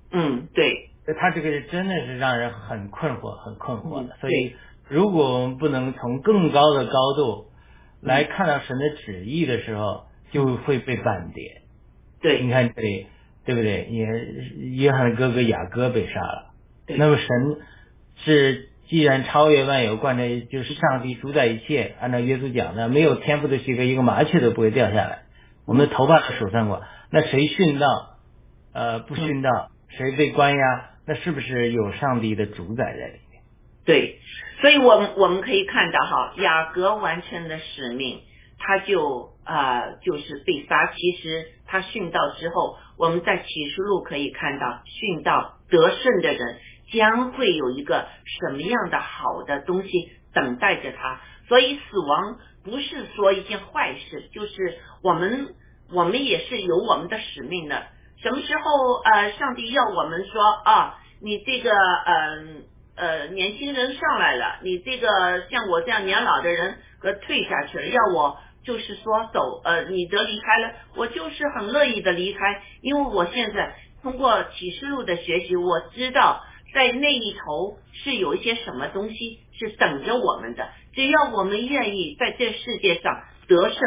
嗯，对。他这个是真的是让人很困惑，很困惑的。所以，如果我们不能从更高的高度来看到神的旨意的时候，就会被半跌。对，你看这里，对不对？也约翰的哥哥雅各被杀了。那么神是既然超越万有，贯彻就是上帝主宰一切。按照耶稣讲的，没有天赋的许可，一个麻雀都不会掉下来。我们的头发都数算过，那谁殉道？呃，不殉道，谁被关押？那是不是有上帝的主宰在里面？对，所以我们我们可以看到哈，雅各完成的使命，他就啊就是被杀。其实他殉道之后，我们在启示录可以看到，殉道得胜的人将会有一个什么样的好的东西等待着他。所以死亡不是说一件坏事，就是我们我们也是有我们的使命的。什么时候呃，上帝要我们说啊，你这个嗯呃年轻人上来了，你这个像我这样年老的人呃退下去了，要我就是说走呃你得离开了，我就是很乐意的离开，因为我现在通过启示录的学习，我知道在那一头是有一些什么东西是等着我们的，只要我们愿意在这世界上得胜，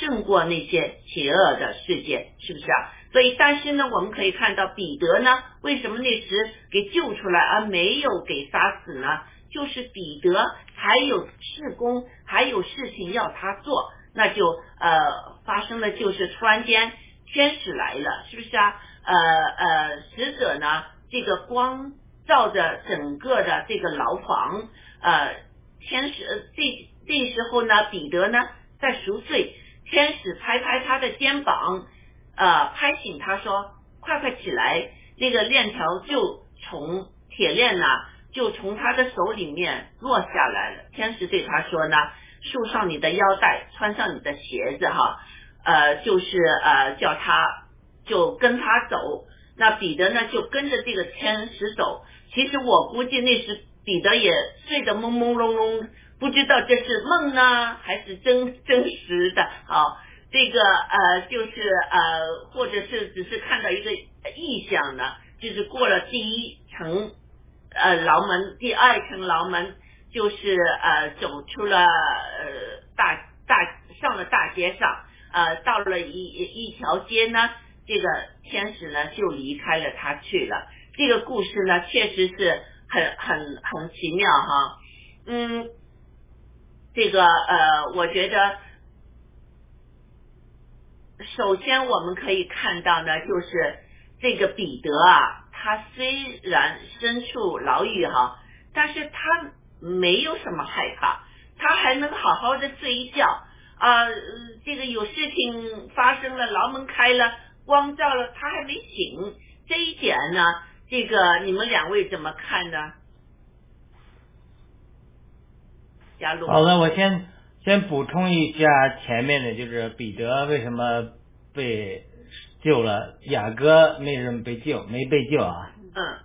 胜过那些邪恶的世界，是不是啊？所以，但是呢，我们可以看到彼得呢，为什么那时给救出来而没有给杀死呢？就是彼得还有事工，还有事情要他做，那就呃发生了，就是突然间天使来了，是不是啊？呃呃，使者呢，这个光照着整个的这个牢房，呃，天使这这时候呢，彼得呢在熟睡，天使拍拍他的肩膀。呃，拍醒他说：“快快起来！”那个链条就从铁链呢，就从他的手里面落下来了。天使对他说呢：“束上你的腰带，穿上你的鞋子，哈，呃，就是呃，叫他就跟他走。那彼得呢，就跟着这个天使走。其实我估计那时彼得也睡得朦朦胧胧，不知道这是梦呢，还是真真实的。好。”这个呃，就是呃，或者是只是看到一个意象呢，就是过了第一层呃牢门，第二层牢门就是呃走出了呃大大上了大街上，呃到了一一条街呢，这个天使呢就离开了他去了。这个故事呢确实是很很很奇妙哈，嗯，这个呃我觉得。首先，我们可以看到呢，就是这个彼得啊，他虽然身处牢狱哈，但是他没有什么害怕，他还能好好的睡一觉啊。这个有事情发生了，牢门开了，光照了，他还没醒。这一点呢，这个你们两位怎么看呢？加入。好的，我先。先补充一下前面的，就是彼得为什么被救了，雅各为什么被救，没被救啊？嗯，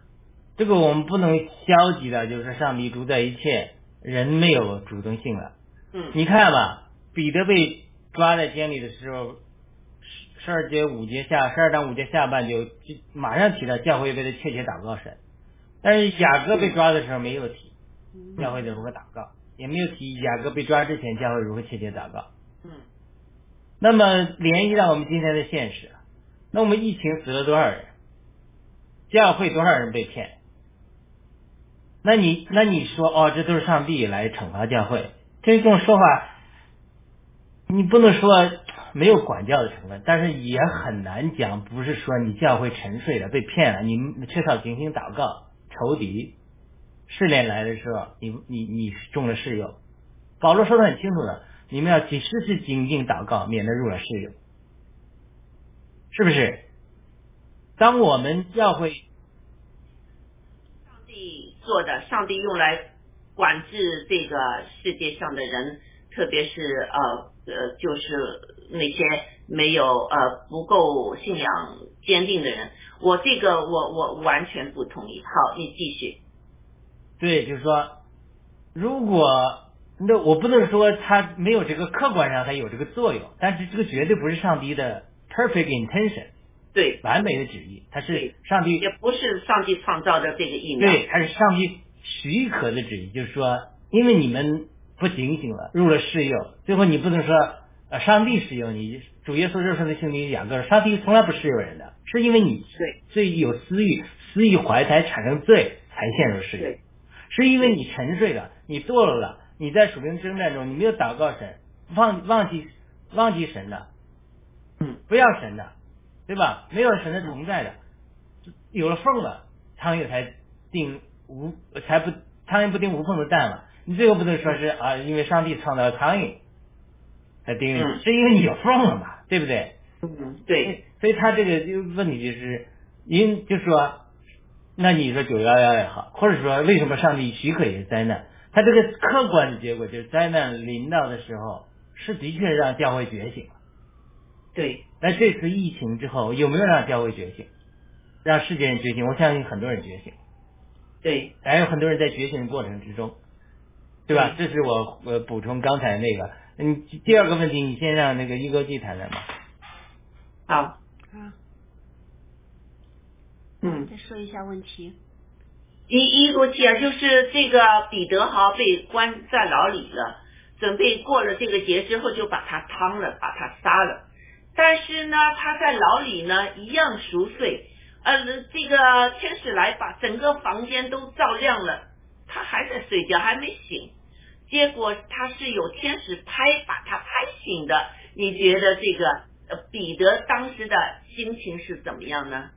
这个我们不能消极的，就是上帝主宰一切，人没有主动性了。嗯，你看吧，彼得被抓在监里的时候，十十二节五节下，十二章五节下半就就马上提到教会为他切切祷告神，但是雅各被抓的时候没有提教会的如何祷告。也没有提雅各被抓之前教会如何确切祷告。嗯。那么联系到我们今天的现实，那我们疫情死了多少人？教会多少人被骗？那你那你说哦，这都是上帝来惩罚教会，这种说法，你不能说没有管教的成分，但是也很难讲，不是说你教会沉睡了被骗了，你缺少警醒祷告，仇敌。试炼来的时候，你你你中了试诱。保罗说的很清楚的，你们要时时精进祷告，免得入了试诱，是不是？当我们教会上帝做的，上帝用来管制这个世界上的人，特别是呃呃，就是那些没有呃不够信仰坚定的人，我这个我我完全不同意。好，你继续。对，就是说，如果那我不能说他没有这个客观上他有这个作用，但是这个绝对不是上帝的 perfect intention，对，完美的旨意，它是上帝也不是上帝创造的这个意念，对，它是上帝许可的旨意，就是说，因为你们不警醒了，入了世诱，最后你不能说呃上帝试诱你，主耶稣肉身的兄弟两个，上帝从来不试诱人的，是因为你罪罪有私欲，私欲怀才产生罪，才陷入试诱。是因为你沉睡了，你堕落了，你在属灵征战中，你没有祷告神，忘忘记忘记神的，嗯，不要神的，对吧？没有神的同在的，有了缝了，苍蝇才定无才不苍蝇不叮无缝的蛋嘛。你最后不能说是啊，因为上帝创造了苍蝇才定，是因为你有缝了嘛，对不对？嗯，对。所以他这个就问题就是，因就说。那你说九幺幺也好，或者说为什么上帝许可也是灾难？他这个客观的结果就是灾难临到的时候，是的确让教会觉醒了。对。那这次疫情之后有没有让教会觉醒？让世界人觉醒？我相信很多人觉醒。对，还有很多人在觉醒的过程之中，对吧？这是我我补充刚才那个。嗯，第二个问题，你先让那个一哥记谈谈吧。好，啊，嗯，再说一下问题。一一个记啊，就是这个彼得豪被关在牢里了，准备过了这个节之后就把他汤了，把他杀了。但是呢，他在牢里呢一样熟睡，呃，这个天使来把整个房间都照亮了，他还在睡觉，还没醒。结果他是有天使拍把他拍醒的。你觉得这个呃彼得当时的心情是怎么样呢？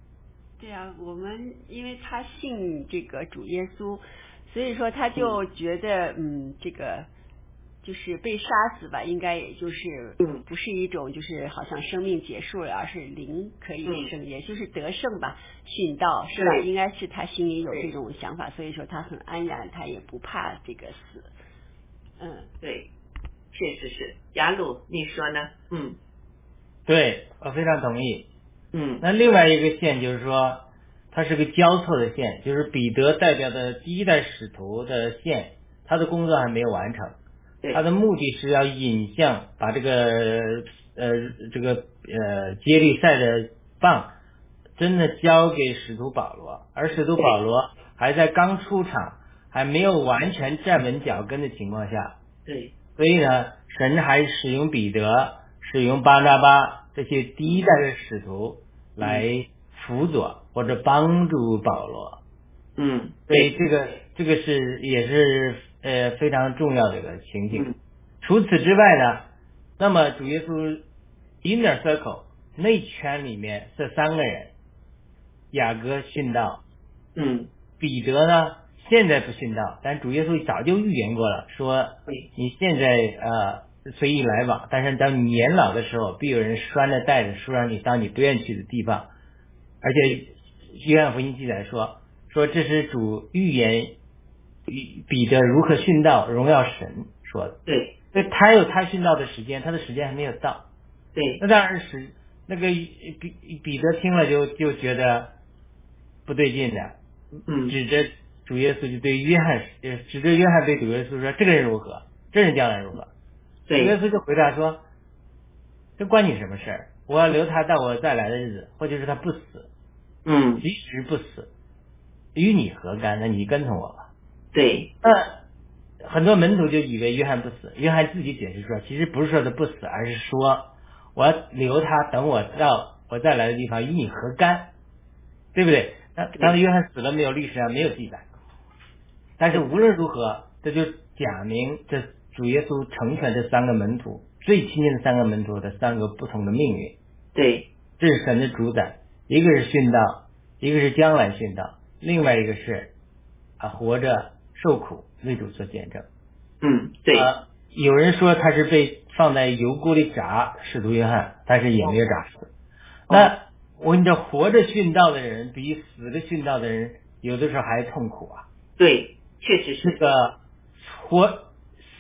对啊，我们因为他信这个主耶稣，所以说他就觉得嗯，这个就是被杀死吧，应该也就是嗯不是一种就是好像生命结束了，而是灵可以嗯胜，也就是得胜吧，殉道是吧？应该是他心里有这种想法，所以说他很安然，他也不怕这个死。嗯，对，确实是。雅鲁，你说呢？嗯对，我非常同意。嗯那另外一个线就是说，它是个交错的线，就是彼得代表的第一代使徒的线，他的工作还没有完成。对他的目的是要引向把这个呃这个呃接力赛的棒真的交给使徒保罗，而使徒保罗还在刚出场，还没有完全站稳脚跟的情况下，对。所以呢，神还使用彼得、使用巴拿巴这些第一代的使徒来辅佐或者帮助保罗。嗯所以这个这个是也是呃非常重要的一个情景。嗯。除此之外呢，那么主耶稣 inner circle 内圈里面这三个人，雅各殉道，嗯。彼得呢现在不殉道，但主耶稣早就预言过了，说你现在呃随意来往，但是当你年老的时候，必有人拴着带着说让你到你不愿去的地方。而且约翰福音记载说，说这是主预言与彼得如何殉道，荣耀神说的。对所以他有他殉道的时间，他的时间还没有到。对那当然是那个彼彼得听了就就觉得不对劲的，嗯指着主耶稣就对约翰，呃指着约翰对主耶稣说：“这个人如何？这人将来如何？”主耶稣就回答说：“这关你什么事儿？我要留他到我再来的日子，或者是他不死，嗯即使不死，与你何干？那你跟从我吧。”对那很多门徒就以为约翰不死，约翰自己解释说，其实不是说他不死，而是说我要留他，等我到我再来的地方与你何干，对不对？那当时约翰死了没有？历史上没有记载。但是无论如何，这就假名这主耶稣成全这三个门徒最亲近的三个门徒的三个不同的命运。对这是神的主宰，一个是殉道，一个是将来殉道，另外一个是啊活着受苦为主做见证。嗯对啊，有人说他是被放在油锅里炸，使徒约翰，但是也没有炸死。那我跟你说，活着殉道的人比死着殉道的人有的时候还痛苦啊。对，确实是个活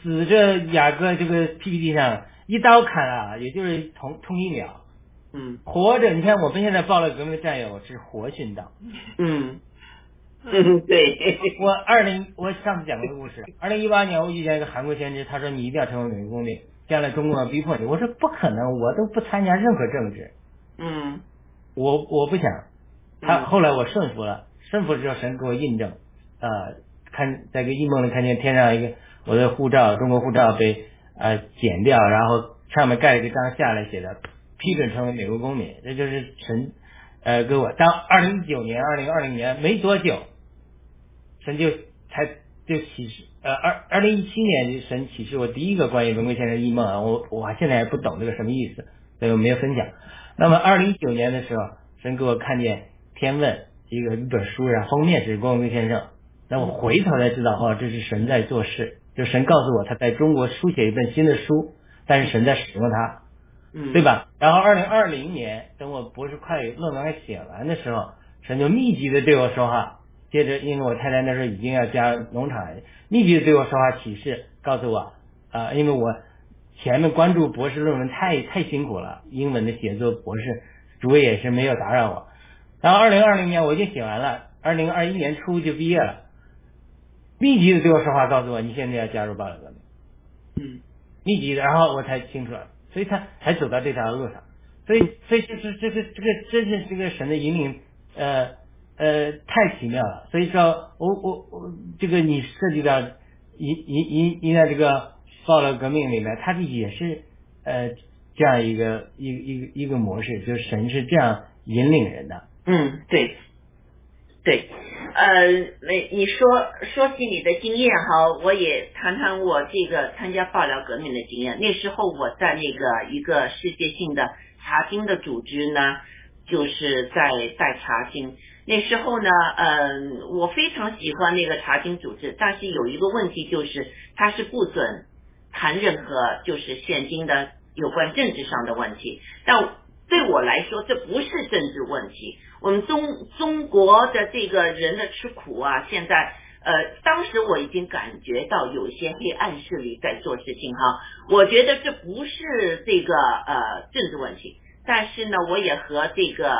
死着雅各这个 PPT 上一刀砍啊，也就是同同一秒。嗯活着，你看我们现在报了革命的战友是活殉道。嗯嗯对 我二零我上次讲过个故事，二零一八年我遇见一个韩国先知，他说你一定要成为美国公民，将来中共要逼迫你。我说不可能，我都不参加任何政治，嗯我我不想。他嗯后来我顺服了，顺服之后神给我印证，呃，看在个异梦里看见天上一个我的护照，中国护照被呃剪掉，然后上面盖了一个章下来写的批准成为美国公民，这就是神呃给我。当二零一九年、二零二零年没多久，神就才就启示，呃，二二零一七年就神启示我第一个关于文贵先生异梦啊，我我现在还不懂这个什么意思，所以我没有分享。那么二零一九年的时候，神给我看见《天问》一个一本书，然后封面是光辉先生，那我回头才知道，哦，这是神在做事，就神告诉我他在中国书写一本新的书，但是神在使用它，嗯对吧？然后二零二零年，等我博士快论文快写完的时候，神就密集的对我说话。接着，因为我太太那时候已经要加农场，密集的对我说话启示，告诉我，啊、因为我前面关注博士论文太太辛苦了，英文的写作博士，主也是没有打扰我。然后二零二零年我已经写完了，二零二一年初就毕业了。密集的对我说话，告诉我你现在要加入暴力革命。嗯密集的，然后我才清楚了，所以他才走到这条路上。所以，所以就是这个这个真是这个神的引领，呃呃，太奇妙了。所以说我我我这个你涉及到引引引引到这个报道革命里面，它也是呃这样一个一一个一个模式，就是神是这样引领人的。嗯，对，对，呃，那你说说起你的经验哈，我也谈谈我这个参加爆料革命的经验。那时候我在那个一个世界性的查经的组织呢，就是在在查经。那时候呢，嗯、我非常喜欢那个查经组织，但是有一个问题就是，它是不准谈任何就是现今的有关政治上的问题。但对我来说，这不是政治问题。我们中中国的这个人的吃苦啊，现在呃，当时我已经感觉到有些黑暗势力在做事情哈。我觉得这不是这个呃政治问题，但是呢，我也和这个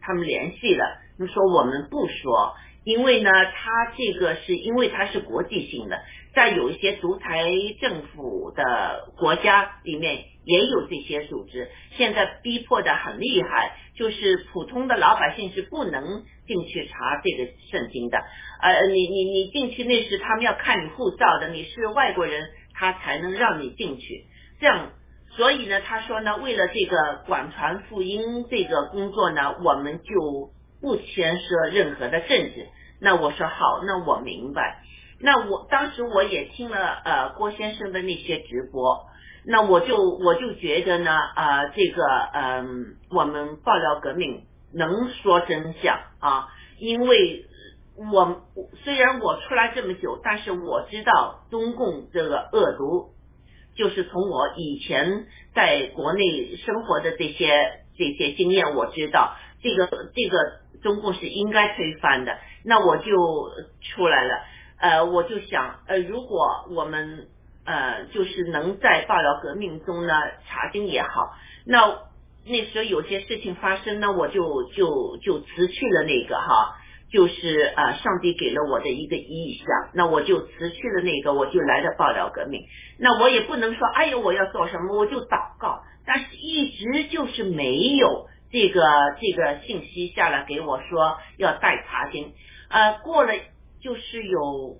他们联系了，就说我们不说，因为呢，他这个是因为它是国际性的，在有一些独裁政府的国家里面也有这些组织，现在逼迫的很厉害，就是普通的老百姓是不能进去查这个圣经的。呃，你你你进去那是他们要看你护照的，你是外国人，他才能让你进去。这样，所以呢，他说呢，为了这个广传福音这个工作呢，我们就不牵涉任何的政治。那我说好，那我明白。那我当时我也听了呃郭先生的那些直播，那我就我就觉得呢，呃，这个嗯、我们爆料革命能说真相啊，因为我虽然我出来这么久，但是我知道中共这个恶毒，就是从我以前在国内生活的这些这些经验，我知道这个这个中共是应该推翻的，那我就出来了。呃，我就想，呃，如果我们呃，就是能在爆料革命中呢查经也好，那那时候有些事情发生呢，我就就就辞去了那个哈，就是呃，上帝给了我的一个意向，那我就辞去了那个，我就来了爆料革命。那我也不能说，哎呦，我要做什么，我就祷告，但是一直就是没有这个这个信息下来给我说要带查经，呃，过了。就是有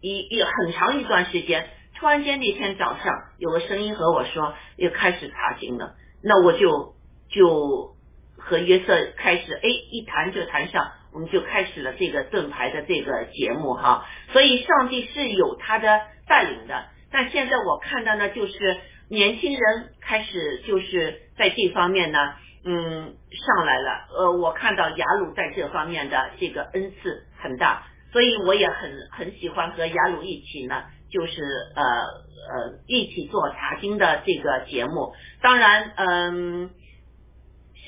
一一很长一段时间，突然间那天早上有个声音和我说又开始查经了，那我就就和约瑟开始哎一谈就谈上，我们就开始了这个盾牌的这个节目哈，所以上帝是有他的带领的，但现在我看到呢，就是年轻人开始就是在这方面呢。嗯，上来了。呃，我看到雅鲁在这方面的这个恩赐很大，所以我也很很喜欢和雅鲁一起呢，就是呃呃一起做茶经的这个节目。当然，嗯，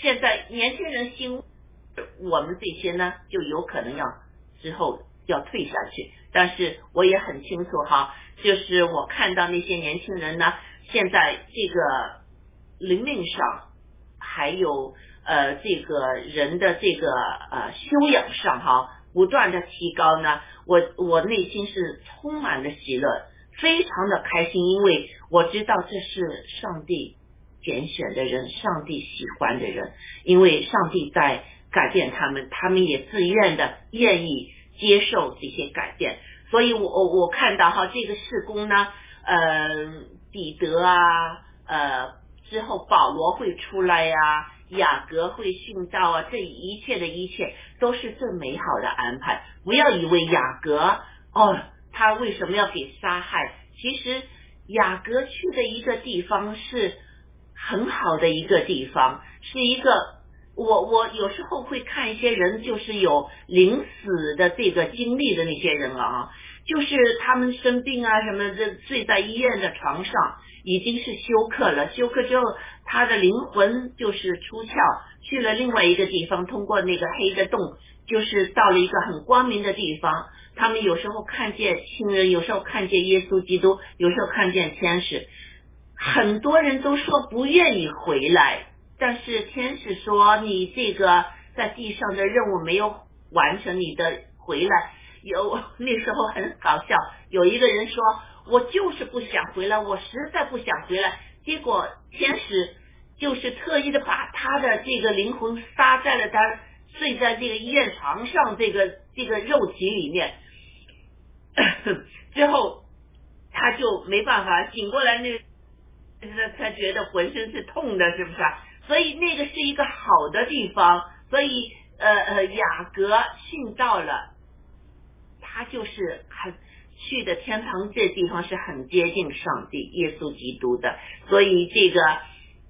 现在年轻人心，我们这些呢就有可能要之后要退下去。但是我也很清楚哈，就是我看到那些年轻人呢，现在这个灵命上。还有呃，这个人的这个呃修养上哈，不断的提高呢，我我内心是充满了喜乐，非常的开心，因为我知道这是上帝拣选的人，上帝喜欢的人，因为上帝在改变他们，他们也自愿的愿意接受这些改变，所以我我看到哈，这个事工呢，呃，彼得啊，呃。之后保罗会出来呀、啊，雅各会殉道啊，这一切的一切都是最美好的安排。不要以为雅各哦，他为什么要给杀害？其实雅各去的一个地方是很好的一个地方，是一个我我有时候会看一些人，就是有临死的这个经历的那些人啊，就是他们生病啊什么的，睡在医院的床上。已经是休克了，休克之后，他的灵魂就是出窍，去了另外一个地方，通过那个黑的洞，就是到了一个很光明的地方。他们有时候看见亲人，有时候看见耶稣基督，有时候看见天使。很多人都说不愿意回来，但是天使说你这个在地上的任务没有完成，你的回来有那时候很搞笑，有一个人说，我就是不想回来，我实在不想回来。结果天使就是特意的把他的这个灵魂撒在了他睡在这个医院床上这个这个肉体里面，之后他就没办法醒过来，那他他觉得浑身是痛的，是不是啊？所以那个是一个好的地方，所以呃呃雅各殉道了，他就是很去的天堂这地方是很接近上帝耶稣基督的，所以这个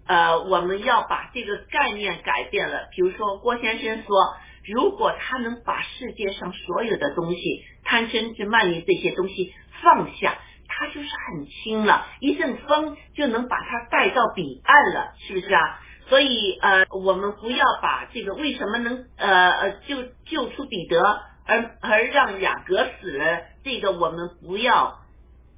呃我们要把这个概念改变了。比如说郭先生说，如果他能把世界上所有的东西贪嗔痴慢疑这些东西放下，他就是很轻了，一阵风就能把他带到彼岸了，是不是啊？所以呃，我们不要把这个为什么能呃呃救救出彼得，而而让雅各死了，这个我们不要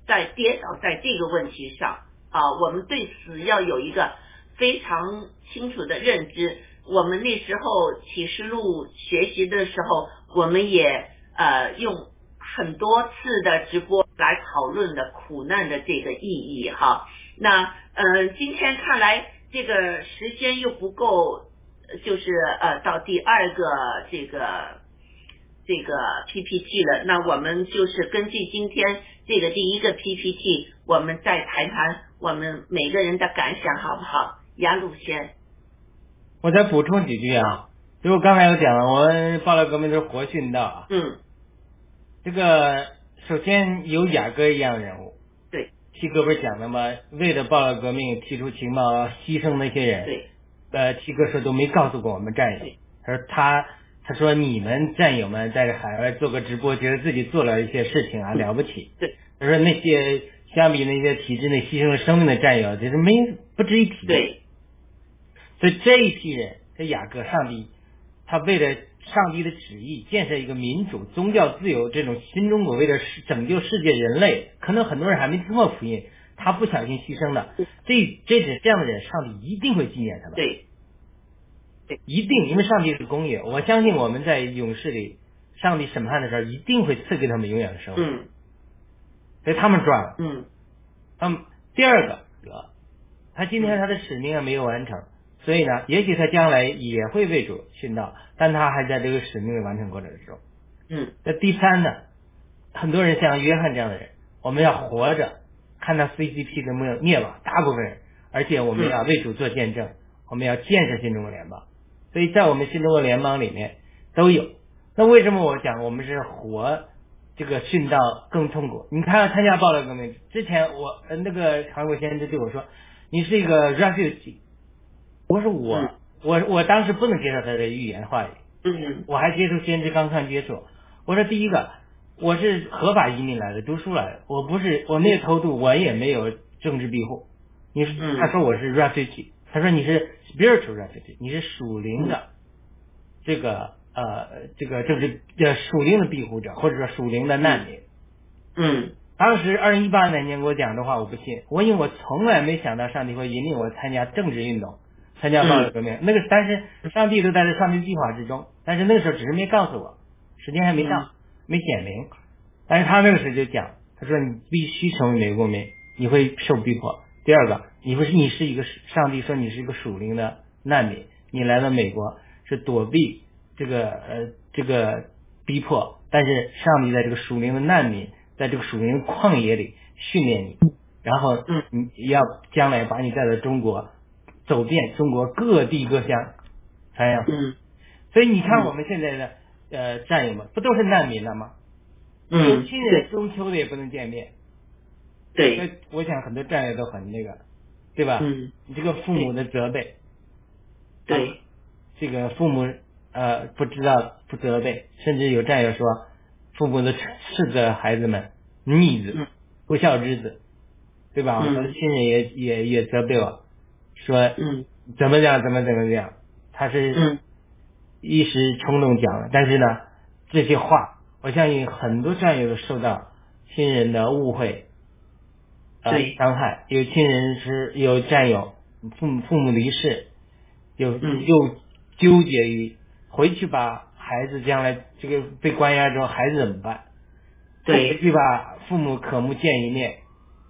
再跌倒在这个问题上啊。我们对死要有一个非常清楚的认知。我们那时候启示录学习的时候，我们也呃用很多次的直播来讨论的苦难的这个意义哈。那呃，今天看来。这个时间又不够，就是呃，到第二个这个这个 PPT 了。那我们就是根据今天这个第一个 PPT，我们再谈谈我们每个人的感想，好不好？雅鲁先，我再补充几句啊，就我刚才有讲了，我们报了革命是活训道。嗯，这个首先有雅各一样人物。对七哥不是讲了吗？为了报了革命，提出情报，牺牲那些人。对。呃，七哥说都没告诉过我们战友。他说他他说你们战友们在海外做个直播，觉得自己做了一些事情啊，了不起。对。他说那些相比那些体制内牺牲了生命的战友，就是没不值一提。对。所以这一批人，这雅各上帝，他为了。上帝的旨意，建设一个民主、宗教自由这种新中国，为了拯救世界人类，可能很多人还没听过福音，他不小心牺牲了。这这是这样的人，上帝一定会纪念他的。对，对，一定，因为上帝是公义，我相信我们在勇士里，上帝审判的时候一定会赐给他们永远的生活。嗯，所以他们赚了。嗯，嗯，第二个，他今天他的使命还没有完成。所以呢，也许他将来也会为主殉道，但他还在这个使命完成过程之中。嗯。那第三呢，很多人像约翰这样的人，我们要活着看到 CCP 的灭灭亡，大部分人，而且我们要为主做见证，我们要建设新中国联邦。所以在我们新中国联邦里面都有。那为什么我讲我们是活这个殉道更痛苦？你看参加暴乱革命之前，我那个韩国先生对我说：“你是一个 refugee。”我说我我我当时不能接受他的语言话语，嗯，我还接触先知刚刚接触。我说第一个，我是合法移民来的，读书来的，我不是我没有偷渡，我也没有政治庇护。你他说我是 refugee，他说你是 spiritual refugee，你是属灵的这个呃这个就是呃属灵的庇护者，或者说属灵的难民。嗯，当时二零一八年给我讲的话，我不信，我因为我从来没想到上帝会引领我参加政治运动。参加暴力革命，那个但是上帝都在这上帝计划之中，但是那个时候只是没告诉我，时间还没到，没显明。但是他那个时候就讲，他说你必须成为美国公民，你会受逼迫。第二个，你不是你是一个上帝说你是一个属灵的难民，你来到美国是躲避这个呃这个逼迫，但是上帝在这个属灵的难民，在这个属灵旷野里训练你，然后嗯你要将来把你带到中国。走遍中国各地各乡，哎呀。嗯，所以你看我们现在的呃战友们，不都是难民了吗？嗯，有亲人中秋的也不能见面。对。我想很多战友都很那个，对吧？嗯。你这个父母的责备。对。这个父母呃不知道不责备，甚至有战友说，父母的斥责孩子们逆子、不孝之子，对吧？我的亲人也也也责备我。说嗯怎么讲怎么怎么样，他是嗯一时冲动讲的，但是呢这些话我相信很多战友受到亲人的误会，对。伤害，有亲人是有战友父母父母离世，有嗯。又纠结于回去把孩子将来这个被关押之后，孩子怎么办？对，对吧？父母渴慕见一面，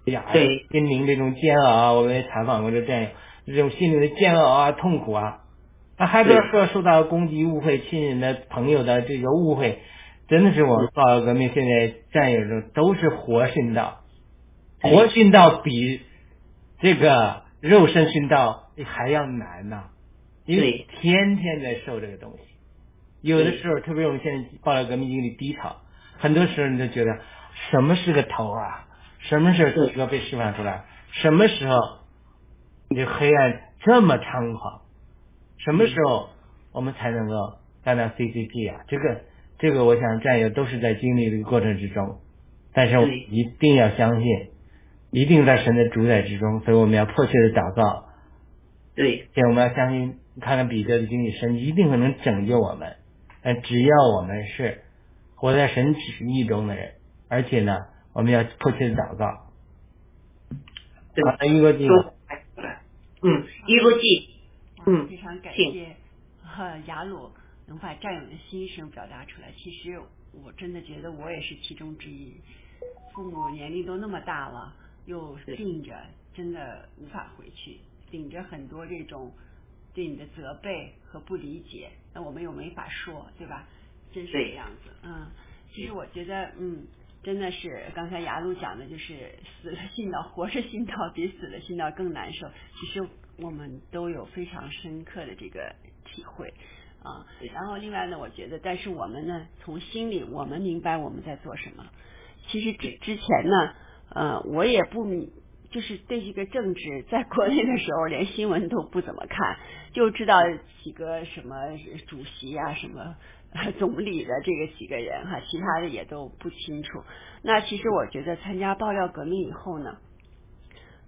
哎呀，对，心灵这种煎熬啊，我们也采访过这战友，这种心灵的煎熬啊、痛苦啊，那还不要说受到攻击、误会、亲人的朋友的这个误会，真的是我们报道革命现在战友中都是活殉道，活殉道比这个肉身殉道还要难呐、因为天天在受这个东西。有的时候，特别我们现在报道革命经历低潮，很多时候你就觉得什么是个头啊？什么时候需要被释放出来？什么时候你这黑暗这么猖狂？什么时候我们才能够干到 CCP 啊？这个这个，我想战友都是在经历这个过程之中，但是我一定要相信，一定在神的主宰之中，所以我们要迫切的祷告，对，且我们要相信，看看彼得的经历，神一定会能拯救我们。但只要我们是活在神旨意中的人，而且呢，我们要迫切的祷告。对好，那一个嗯，一国际，嗯非常感谢呃雅鲁能把战友的心声表达出来。其实我真的觉得我也是其中之一。父母年龄都那么大了，又病着，真的无法回去，顶着很多这种对你的责备和不理解，那我们又没法说，对吧？真是这样子，嗯。其实我觉得，嗯，真的是刚才雅露讲的，就是死了心道，活着心道比死了心道更难受。其实我们都有非常深刻的这个体会啊。然后另外呢，我觉得，但是我们呢，从心里我们明白我们在做什么。其实之之前呢，呃，我也不明，就是对这个政治，在国内的时候连新闻都不怎么看，就知道几个什么主席啊，什么总理的这个几个人哈，其他的也都不清楚。那其实我觉得参加爆料革命以后呢，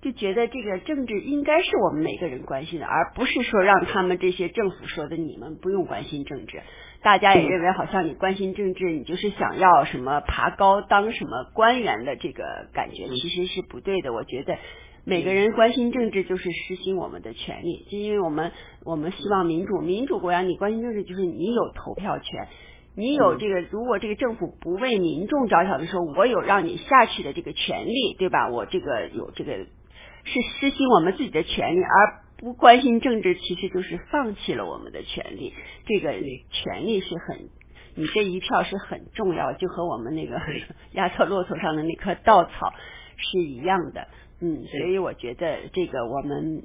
就觉得这个政治应该是我们每个人关心的，而不是说让他们这些政府说的你们不用关心政治。大家也认为好像你关心政治，你就是想要什么爬高当什么官员的这个感觉，其实是不对的。我觉得每个人关心政治就是实行我们的权利，就因为我们我们希望民主，民主国家你关心政治就是你有投票权。你有这个，如果这个政府不为民众着想的时候，我有让你下去的这个权利，对吧？我这个有这个是实行我们自己的权利，而不关心政治，其实就是放弃了我们的权利。这个权利是很，你这一票是很重要，就和我们那个 压到骆驼上的那棵稻草是一样的。嗯，所以我觉得这个我们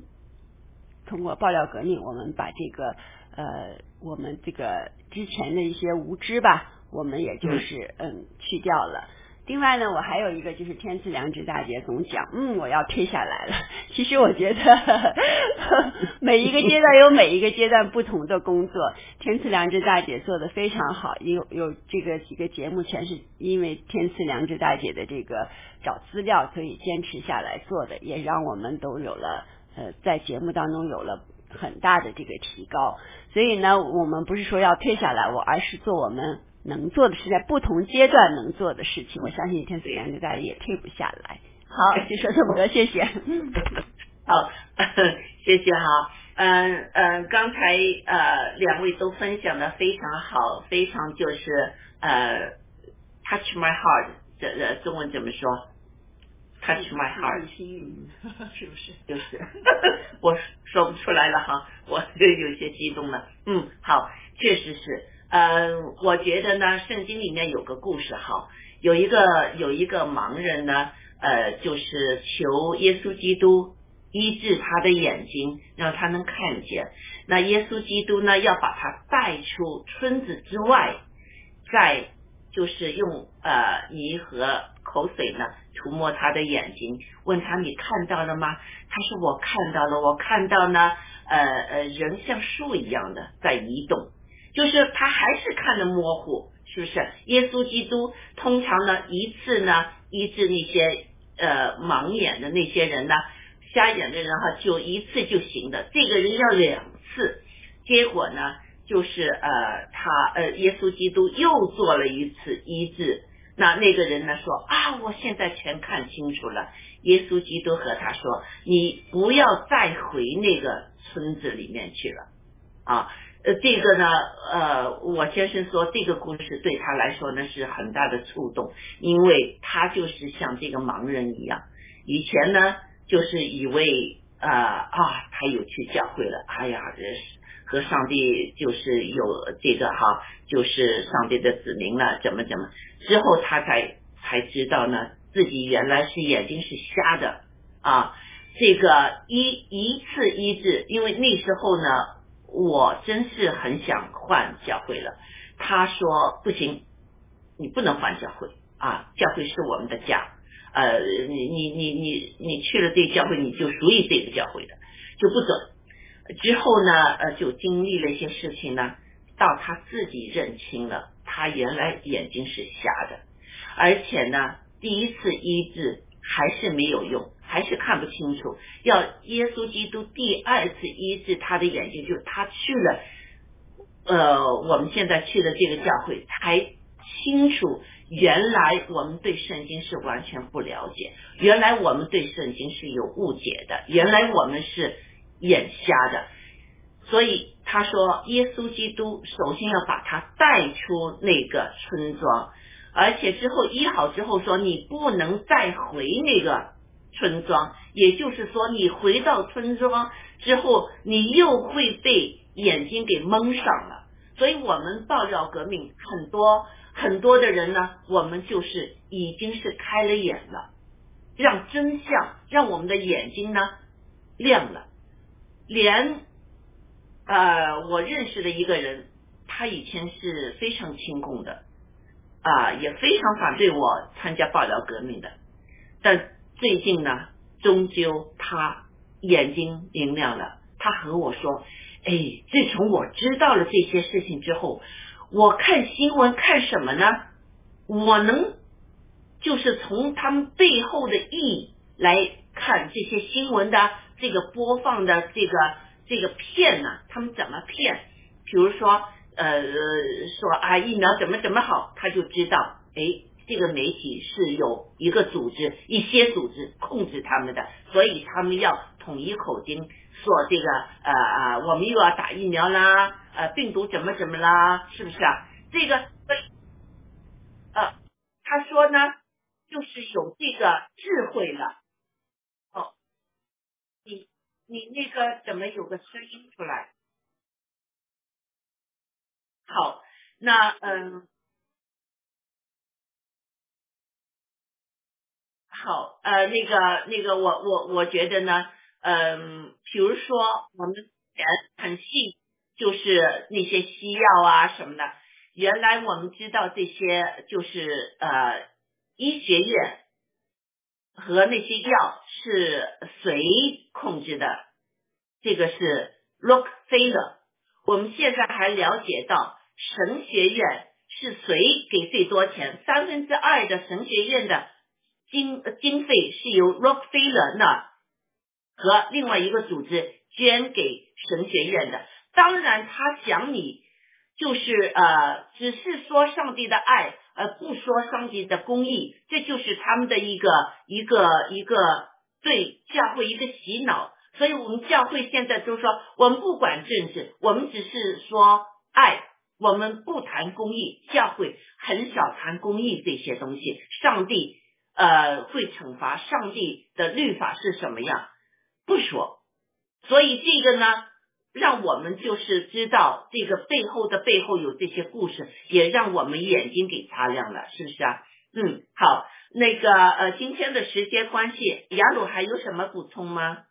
通过爆料革命，我们把这个呃，我们这个之前的一些无知吧，我们也就是嗯去掉了。另外呢，我还有一个就是天赐良知大姐总讲，嗯，我要退下来了。其实我觉得 每一个阶段有每一个阶段不同的工作，天赐良知大姐做的非常好，有有这个几个节目全是因为天赐良知大姐的这个找资料所以坚持下来做的，也让我们都有了呃在节目当中有了很大的这个提高。所以呢，我们不是说要退下来，我而是做我们。能做的是在不同阶段能做的事情，我相信天赐良给大家也退不下来。好，就说这么多，谢谢。好，谢谢哈。嗯嗯，刚才呃两位都分享的非常好，非常就是呃 touch my heart，这这中文怎么说？touch my heart，心灵是不是？就是我说不出来了哈，我就有些激动了。嗯，好，确实是。嗯，我觉得呢，圣经里面有个故事哈，有一个有一个盲人呢，呃，就是求耶稣基督医治他的眼睛，让他能看见。那耶稣基督呢，要把他带出村子之外，再就是用呃泥和口水呢涂抹他的眼睛，问他你看到了吗？他说我看到了，我看到呢，呃呃，人像树一样的在移动。就是他还是看得模糊，是不是？耶稣基督通常呢一次呢医治那些呃盲眼的那些人呢，瞎眼的人哈就一次就行的，这个人要两次，结果呢就是呃他呃耶稣基督又做了一次医治，那那个人呢说啊我现在全看清楚了，耶稣基督和他说你不要再回那个村子里面去了啊。呃，这个呢，呃，我先生说这个故事对他来说呢是很大的触动，因为他就是像这个盲人一样，以前呢就是以为啊啊，他有去教会了，哎呀，这是和上帝就是有这个哈，就是上帝的子民了，怎么怎么，之后他才才知道呢，自己原来是眼睛是瞎的啊。这个一一次医治，因为那时候呢，我真是很想换教会了。他说不行，你不能换教会啊，教会是我们的家。呃，你你你你你去了这个教会，你就属于这个教会的，就不准。之后呢，呃，就经历了一些事情呢，到他自己认清了，他原来眼睛是瞎的，而且呢，第一次医治还是没有用。还是看不清楚，要耶稣基督第二次医治他的眼睛，就是他去了，呃，我们现在去的这个教会，才清楚原来我们对圣经是完全不了解，原来我们对圣经是有误解的，原来我们是眼瞎的，所以他说，耶稣基督首先要把他带出那个村庄，而且之后医好之后说，你不能再回那个。村庄，也就是说，你回到村庄之后，你又会被眼睛给蒙上了。所以，我们爆料革命很多很多的人呢，我们就是已经是开了眼了，让真相，让我们的眼睛呢亮了。连呃，我认识的一个人，他以前是非常亲共的啊，也非常反对我参加爆料革命的，但。最近呢，终究他眼睛明亮了。他和我说：“哎，自从我知道了这些事情之后，我看新闻看什么呢？我能就是从他们背后的意义来看这些新闻的这个播放的这个这个骗呢？他们怎么骗？比如说，呃，说啊疫苗怎么怎么好，他就知道，哎。”这个媒体是有一个组织，一些组织控制他们的，所以他们要统一口径，说这个呃啊，我们又要打疫苗啦，呃，病毒怎么怎么啦，是不是啊？这个呃，他说呢，就是有这个智慧了。哦，你你那个怎么有个声音出来？好，那嗯。好，呃，那个，那个，我我我觉得呢，嗯，比如说我们很信，就是那些西药啊什么的，原来我们知道这些就是呃医学院和那些药是谁控制的？这个是 Rockefeller。我们现在还了解到神学院是谁给最多钱？三分之二的神学院的。经经费是由 Rockefeller 那和另外一个组织捐给神学院的。当然，他讲你就是呃，只是说上帝的爱，而不说上帝的公义，这就是他们的一个一个一个对教会一个洗脑。所以我们教会现在都说，我们不管政治，我们只是说爱，我们不谈公义，教会很少谈公义这些东西。上帝。呃，会惩罚上帝的律法是什么样？不说，所以这个呢，让我们就是知道这个背后的背后有这些故事，也让我们眼睛给擦亮了，是不是啊？嗯，好，那个呃，今天的时间关系，雅鲁还有什么补充吗？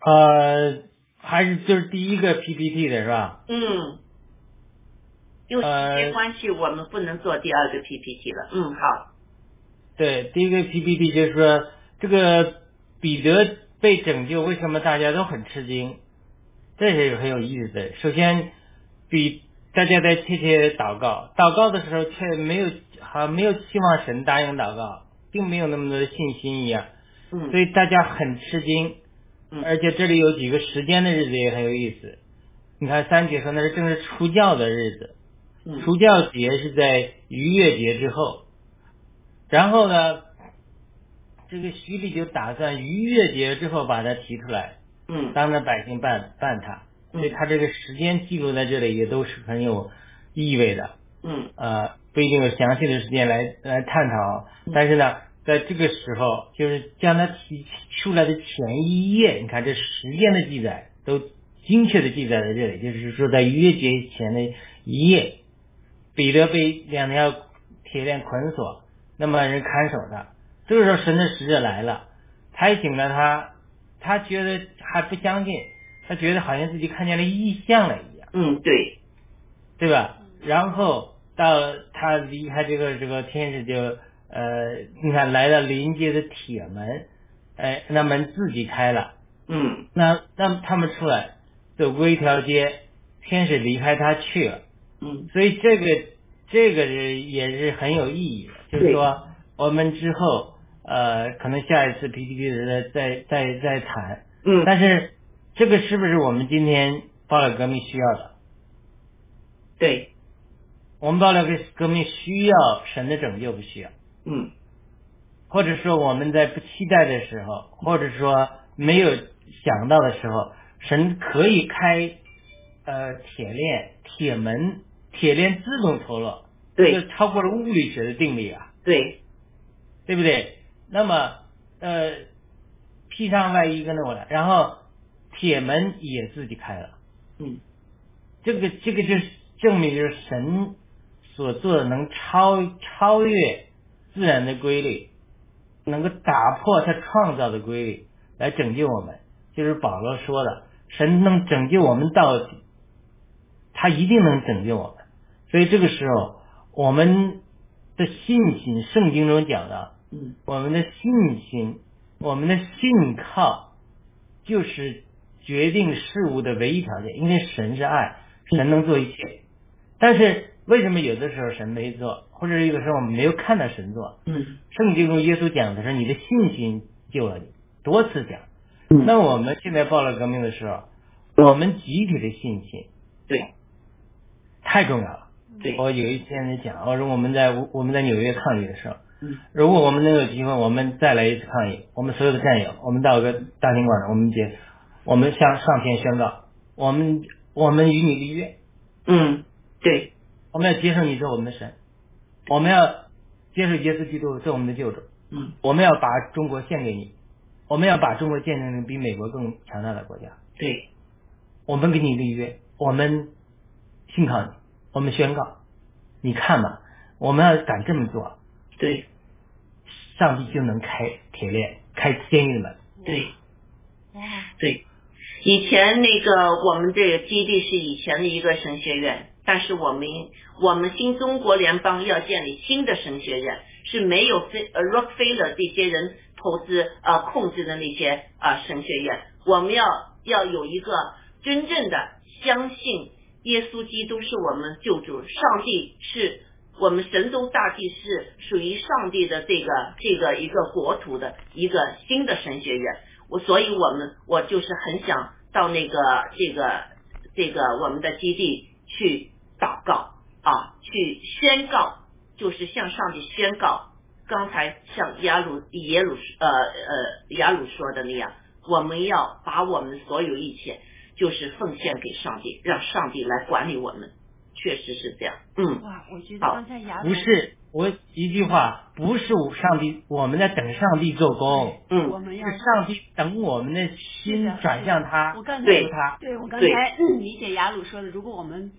呃，还是就是第一个 PPT 的是吧？嗯，因为时间关系，我们不能做第二个 PPT 了。嗯，好。对，第一个 PPT 就是说，这个彼得被拯救，为什么大家都很吃惊？这是很有意思的。首先，比大家在切切祷告，祷告的时候却没有，好像没有期望神答应祷告，并没有那么多的信心一样。嗯。所以大家很吃惊。嗯。而且这里有几个时间的日子也很有意思。你看三节说那是正是出教的日子。嗯。出教节是在逾越节之后。然后呢，这个徐礼就打算逾越节之后把他提出来，嗯，当着百姓办办他，所以他这个时间记录在这里也都是很有意味的。嗯。呃，不一定有详细的时间来来探讨，但是呢，在这个时候，就是将它提出来的前一页，你看这时间的记载都精确的记载在这里，就是说在逾越节前的一夜，彼得被两条铁链捆锁，那么人看守他，这个时候神的使者来了，拍醒了他，他觉得还不相信，他觉得好像自己看见了异象了一样。嗯，对，对吧？然后到他离开这个这个天使就呃，你看来到临街的铁门，哎，那门自己开了，嗯。那那他们出来走过一条街，天使离开他去了，嗯。所以这个这个是也是很有意义的，就是说我们之后呃，可能下一次 PPT 的再再再谈，嗯，但是这个是不是我们今天报了革命需要的？对，我们报了个革命需要神的拯救，不需要，嗯。或者说我们在不期待的时候，或者说没有想到的时候，神可以开呃铁链、铁门、铁链自动脱落，对这超过了物理学的定理啊，对，对不对？那么呃披上外衣跟着我来，然后铁门也自己开了。嗯这个这个就是证明，就是神所做的能超超越自然的规律，能够打破他创造的规律来拯救我们。就是保罗说的，神能拯救我们到底，他一定能拯救我们。所以这个时候，我们的信心，圣经中讲的，嗯我们的信心，我们的信靠，就是决定事物的唯一条件。因为神是爱，神能做一切。但是为什么有的时候神没做，或者有的时候我们没有看到神做？嗯圣经中耶稣讲的是你的信心救了你，多次讲。嗯，那我们现在报了革命的时候，我们集体的信心对太重要了。对，我有一天在讲，我说我们在我们在纽约抗议的时候，嗯。如果我们能有机会，我们再来一次抗议，我们所有的战友，我们到个大庭广众，我们接，我们向上天宣告，我们我们与你立约，嗯对。我们要接受你做我们的神，我们要接受耶稣基督做我们的救主，嗯。我们要把中国献给你，我们要把中国建成比美国更强大的国家，对。我们给你立约，我们信靠你，我们宣告，你看吧，我们要敢这么做，对上帝就能开铁链，开监狱的门。对哇，对，以前那个我们这个基地是以前的一个神学院，但是我们我们新中国联邦要建立新的神学院，是没有菲呃 Rockefeller 这些人投资呃控制的那些啊、呃、神学院，我们要要有一个真正的相信耶稣基督是我们救主，上帝是。我们神州大地是属于上帝的这个这个一个国土的一个新的神学院，我所以我们我就是很想到那个这个这个我们的基地去祷告啊，去宣告，就是向上帝宣告。刚才像耶鲁耶鲁呃呃雅鲁说的那样，我们要把我们所有一切就是奉献给上帝，让上帝来管理我们。确实是这样，嗯，哇，我觉得好刚才雅不是我一句话，不是上帝，我们在等上帝做工，嗯我们要是上帝等我们的心的转向他，我刚才对他。对我刚才嗯理解雅鲁说的，如果我们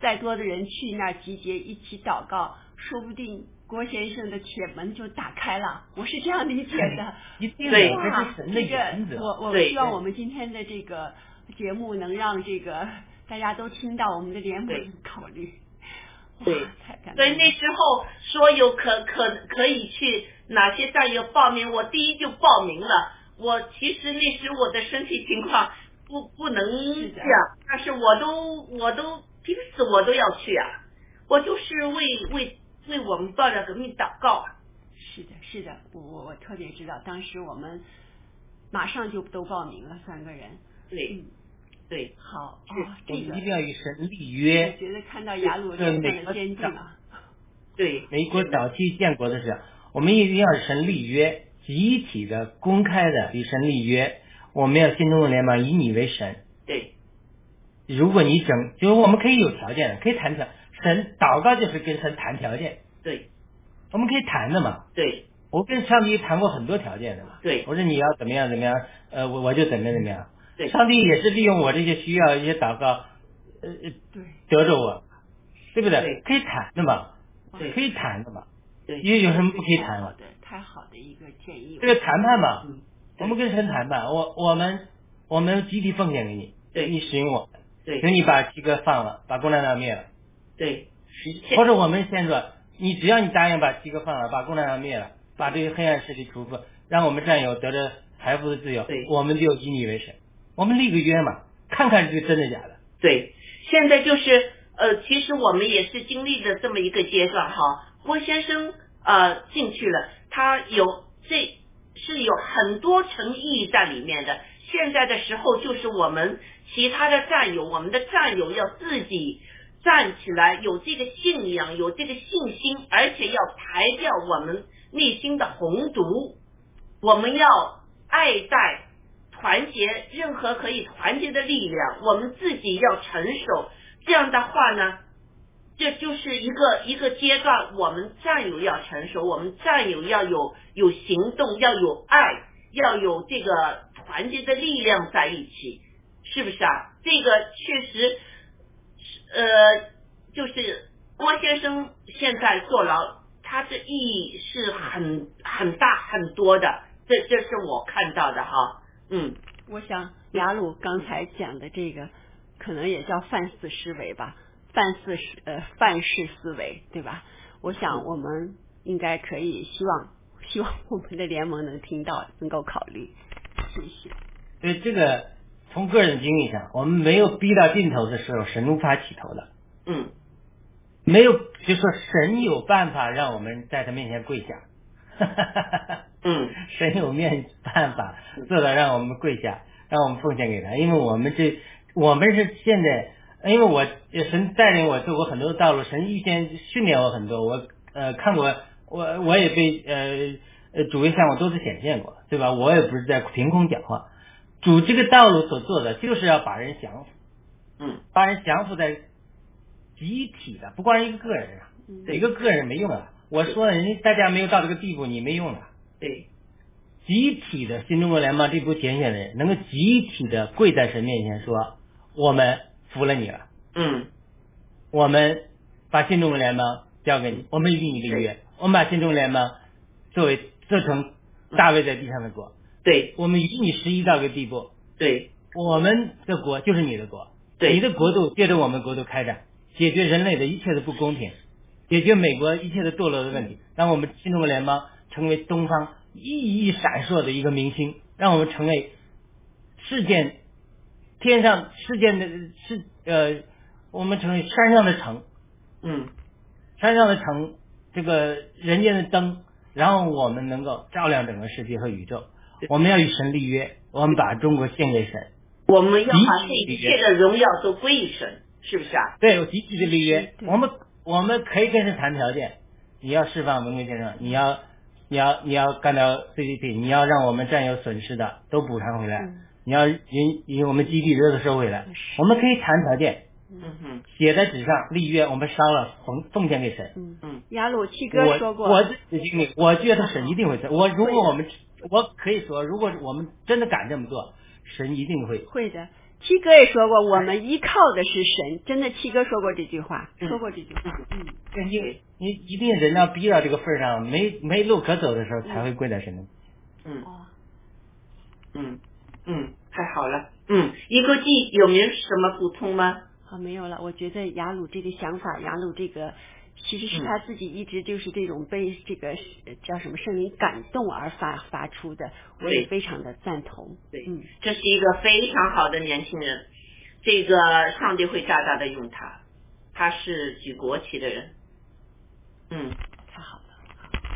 再多的人去那儿集结一起祷告，说不定郭先生的铁门就打开了。我是这样理解的。一定对的，这哇是神的这原则。个我我希望我们今天的这个节目能让这个 大家都听到我们的联对盟考虑。哇对所以。那时候说有可可可以去哪些战友报名，我第一就报名了。我其实那时我的身体情况不不能这样，但是我都我都平时我都要去啊，我就是为为为我们报了革命祷告啊。是的，是的，我我我特别知道，当时我们马上就都报名了，三个人。对嗯，对，好是啊，这个我们一定要与神立约我约。觉得看到雅鲁这脸上的美啊，对，美国早期建国的时候，我们一定要与神立约，集体的、公开的与神立约。我们要新中国联盟以你为神，对，如果你整，就是我们可以有条件的，可以谈条。神祷告就是跟神谈条件，对我们可以谈的嘛。对我跟上帝谈过很多条件的嘛。对我说你要怎么样怎么样，呃，我我就怎么样怎么样。对。上帝也是利用我这些需要一些祷告，呃，呃对。得着我，对不对？对。可以谈的嘛，对。可以谈的嘛。对。因为有什么不可以谈嘛？对，太好的一个建议。这个谈判嘛，嗯我们跟神谈判，我我们我们集体奉献给你，对。你使用我，对。请你把七哥放了，把共产党灭了，对。或者我们先说，你只要你答应把七哥放了，把共产党灭了，把这个黑暗势力除负，让我们战友得着财富的自由对，我们就以你为神，我们立个约嘛，看看是真的假的。对，现在就是呃，其实我们也是经历了这么一个阶段哈。郭先生呃进去了，他有这是有很多层意义在里面的。现在的时候，就是我们其他的战友，我们的战友要自己站起来，有这个信仰，有这个信心，而且要排掉我们内心的红毒。我们要爱戴、团结任何可以团结的力量，我们自己要成熟。这样的话呢，这就是一个一个阶段，我们战友要成熟，我们战友要有有行动，要有爱，要有这个团结的力量在一起，是不是啊？这个确实，呃，就是郭先生现在坐牢，他的意义是很很大很多的，这这是我看到的哈，嗯，我想雅鲁刚才讲的这个，可能也叫范式思维吧，范式呃范式思维，对吧？我想我们应该可以希望希望我们的联盟能听到，能够考虑。谢谢。所以这个从个人经历上，我们没有逼到尽头的时候，神无法起头的。嗯，没有，就说神有办法让我们在他面前跪下。嗯，神有面办法做到让我们跪下，让我们奉献给他，因为我们这我们是现在，因为我神带领我走过很多道路，神预先训练我很多，我呃看过，我我也被呃呃主位向我多次显现过，对吧？我也不是在凭空讲话，主这个道路所做的就是要把人降服，嗯，把人降服在集体的，不光是一个个人啊，对一个个人没用啊。我说了，人家大家没有到这个地步，你没用的。对，集体的新中国联邦这部拣选的人，能够集体的跪在神面前说：“我们服了你了，嗯，我们把新中国联邦交给你，我们与你立约，我们把新中国联邦作为做成大卫在地上的国，对。我们与你十一到个地步，对。我们的国就是你的国，对。你的国度借着我们国度开展，解决人类的一切的不公平，解决美国一切的堕落的问题，让我们新中国联邦成为东方熠熠闪烁的一个明星，让我们成为世界天上世界的世呃，我们成为山上的城，嗯山上的城，这个人间的灯，然后我们能够照亮整个世界和宇宙。我们要与神立约，我们把中国献给神。我们要把这一切的荣耀都归于神，是不是啊？对，有集体的立约，我们我们可以跟神谈条件，你要释放文贵先生，你要你要你要干掉 CCP，你要让我们占有损失的都补偿回来，嗯你要引引我们基地都收回来，我们可以谈条件，嗯哼，写在纸上立约，我们烧了奉奉献给神。嗯嗯，雅鲁七哥我说过，我的经历，我觉得神一定会做。我如果我们我可以说，如果我们真的敢这么做，神一定会。会的。七哥也说过，我们依靠的是神。真的，七哥说过这句话，嗯说过这句话。嗯，对你你一定人要逼到这个份儿上，没没路可走的时候，才会跪在神的。嗯哦，嗯嗯，太好了。嗯，一个记有没有什么补充吗？好，没有了。我觉得雅鲁这个想法，雅鲁这个其实是他自己一直就是这种被这个呃叫什么圣灵感动而发发出的，我也非常的赞同。对嗯，这是一个非常好的年轻人，这个上帝会大大的用他，他是举国旗的人。嗯。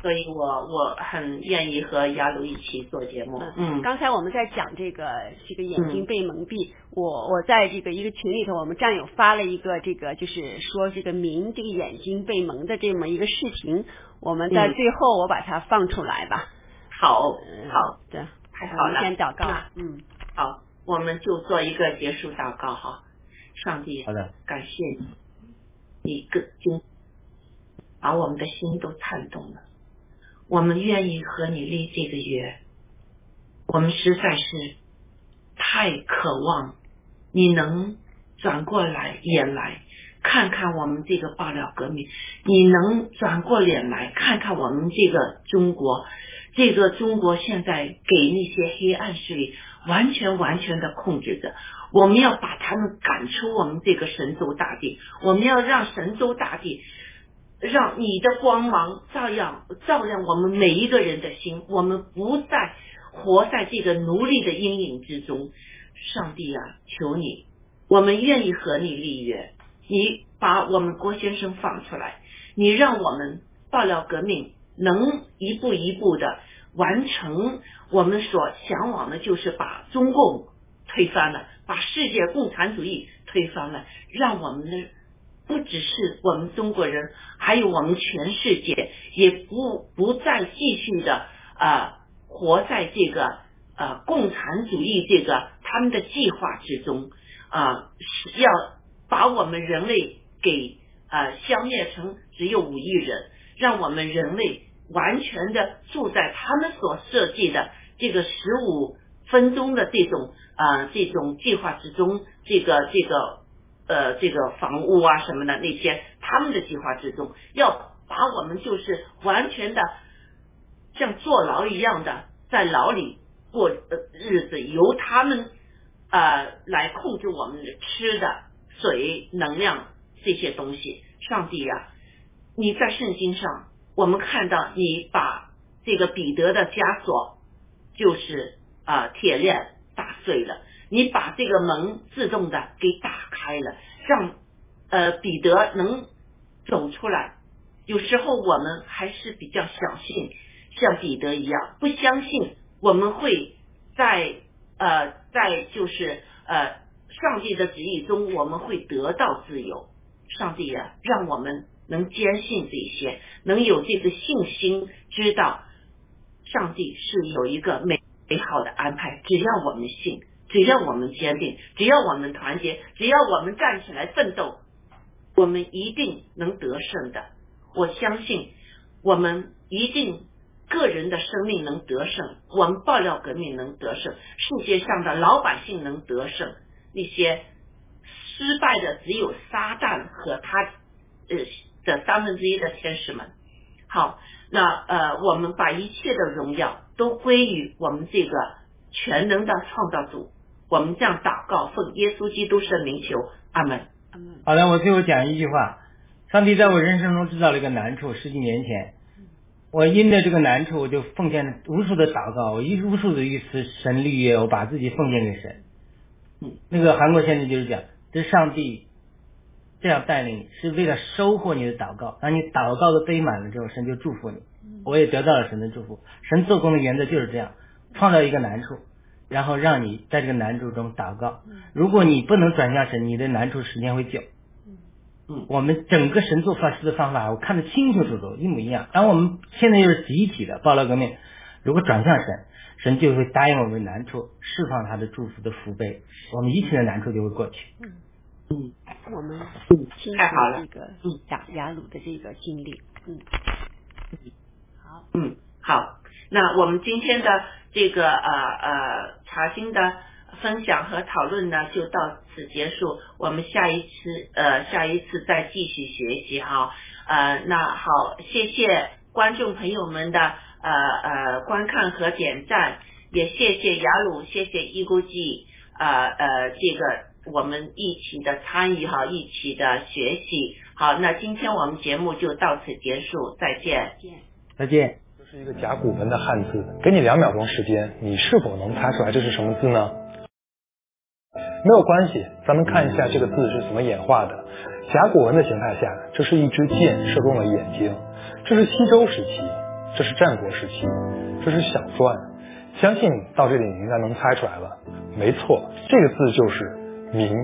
所以我我很愿意和雅鲁一起做节目。嗯刚才我们在讲这个这个眼睛被蒙蔽，我我在这个一个群里头，我们战友发了一个这个就是说这个明这个眼睛被蒙的这么一个视频，我们在嗯最后我把它放出来吧。好，嗯好，对，太好了。先祷告。嗯，好，我们就做一个结束祷告哈。上帝，好的，感谢你，你个经把我们的心都颤动了。我们愿意和你立这个约，我们实在是太渴望你能转过来眼来看看我们这个爆料革命，你能转过脸来看看我们这个中国，这个中国现在给那些黑暗势力完全完全的控制着。我们要把他们赶出我们这个神州大地，我们要让神州大地，让你的光芒照耀照亮我们每一个人的心，我们不再活在这个奴隶的阴影之中。上帝啊，求你，我们愿意和你立约，你把我们郭先生放出来，你让我们爆料革命能一步一步的完成我们所向往的，就是把中共推翻了。把世界共产主义推翻了，让我们的不只是我们中国人，还有我们全世界也不不再继续的啊活在这个呃共产主义这个他们的计划之中啊，要把我们人类给啊消灭成只有五亿人，让我们人类完全的住在他们所设计的这个十五。分钟的这种啊，这种计划之中，这个这个呃，这个房屋啊什么的那些，他们的计划之中，要把我们就是完全的像坐牢一样的在牢里过日子，由他们啊来控制我们的吃的、水、能量这些东西。上帝呀，你在圣经上，我们看到你把这个彼得的枷锁就是。啊，铁链打碎了，你把这个门自动的给打开了，让呃彼得能走出来。有时候我们还是比较小信，像彼得一样，不相信我们会在呃在就是呃上帝的旨意中，我们会得到自由。上帝啊，让我们能坚信这些，能有这个信心，知道上帝是有一个美。美好的安排，只要我们信，只要我们坚定，只要我们团结，只要我们站起来奋斗，我们一定能得胜的。我相信，我们一定个人的生命能得胜，我们爆料革命能得胜，世界上的老百姓能得胜，那些失败的只有撒旦和他呃的三分之一的天使们。好，那呃，我们把一切的荣耀。都归于我们这个全能的创造主。我们这样祷告，奉耶稣基督圣名求，阿门。阿门。好的，我最后讲一句话：上帝在我人生中制造了一个难处，十几年前，我因着这个难处，我就奉献无数的祷告，我一无数的一次神立约，我把自己奉献给神。嗯，那个韩国先生就是讲，这上帝这样带领你，是为了收获你的祷告。当你祷告的堆满了之后，神就祝福你。我也得到了神的祝福。神做工的原则就是这样，创造一个难处，然后让你在这个难处中祷告。如果你不能转向神，你的难处时间会久。嗯，我们整个神做法师的方法，我看得清清楚楚，一模一样。当我们现在又是集体的暴乱革命，如果转向神，神就会答应我们难处，释放他的祝福的福杯，我们一切的难处就会过去。嗯。嗯，我们太好了。这个雅雅鲁的这个经历，嗯。好。嗯，好，那我们今天的这个呃呃查经的分享和讨论呢，就到此结束。我们下一次呃下一次再继续学习哈。呃，那好，谢谢观众朋友们的呃呃观看和点赞，也谢谢雅鲁，谢谢一孤记呃呃这个我们一起的参与哈，一起的学习。好，那今天我们节目就到此结束，再见。再见。这是一个甲骨文的汉字，给你两秒钟时间，你是否能猜出来这是什么字呢？没有关系，咱们看一下这个字是怎么演化的。甲骨文的形态下，这是一支箭射中了眼睛。这是西周时期，这是战国时期，这是小篆。相信到这里你应该能猜出来了。没错，这个字就是“明”。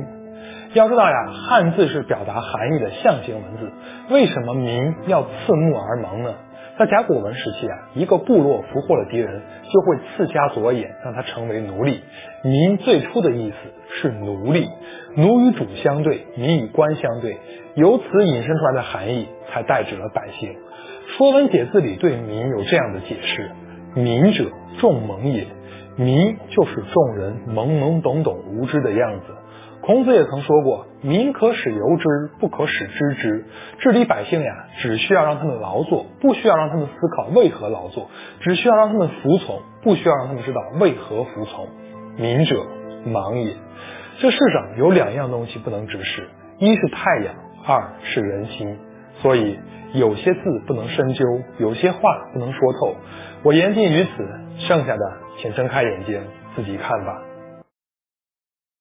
要知道呀，汉字是表达含义的象形文字，为什么“明”要刺目而萌呢？在甲骨文时期啊，一个部落俘获了敌人，就会刺瞎左眼，让他成为奴隶。民最初的意思是奴隶，奴与主相对，民与官相对，由此引申出来的含义才代指了百姓。《说文解字》里对民有这样的解释：民者，众蒙也。民就是众人懵懵懂懂、无知的样子。孔子也曾说过：“民可使由之，不可使知之。”治理百姓呀，只需要让他们劳作，不需要让他们思考为何劳作；只需要让他们服从，不需要让他们知道为何服从。民者，盲也。这世上有两样东西不能直视：一是太阳，二是人心。所以有些字不能深究，有些话不能说透。我言尽于此，剩下的请睁开眼睛自己看吧。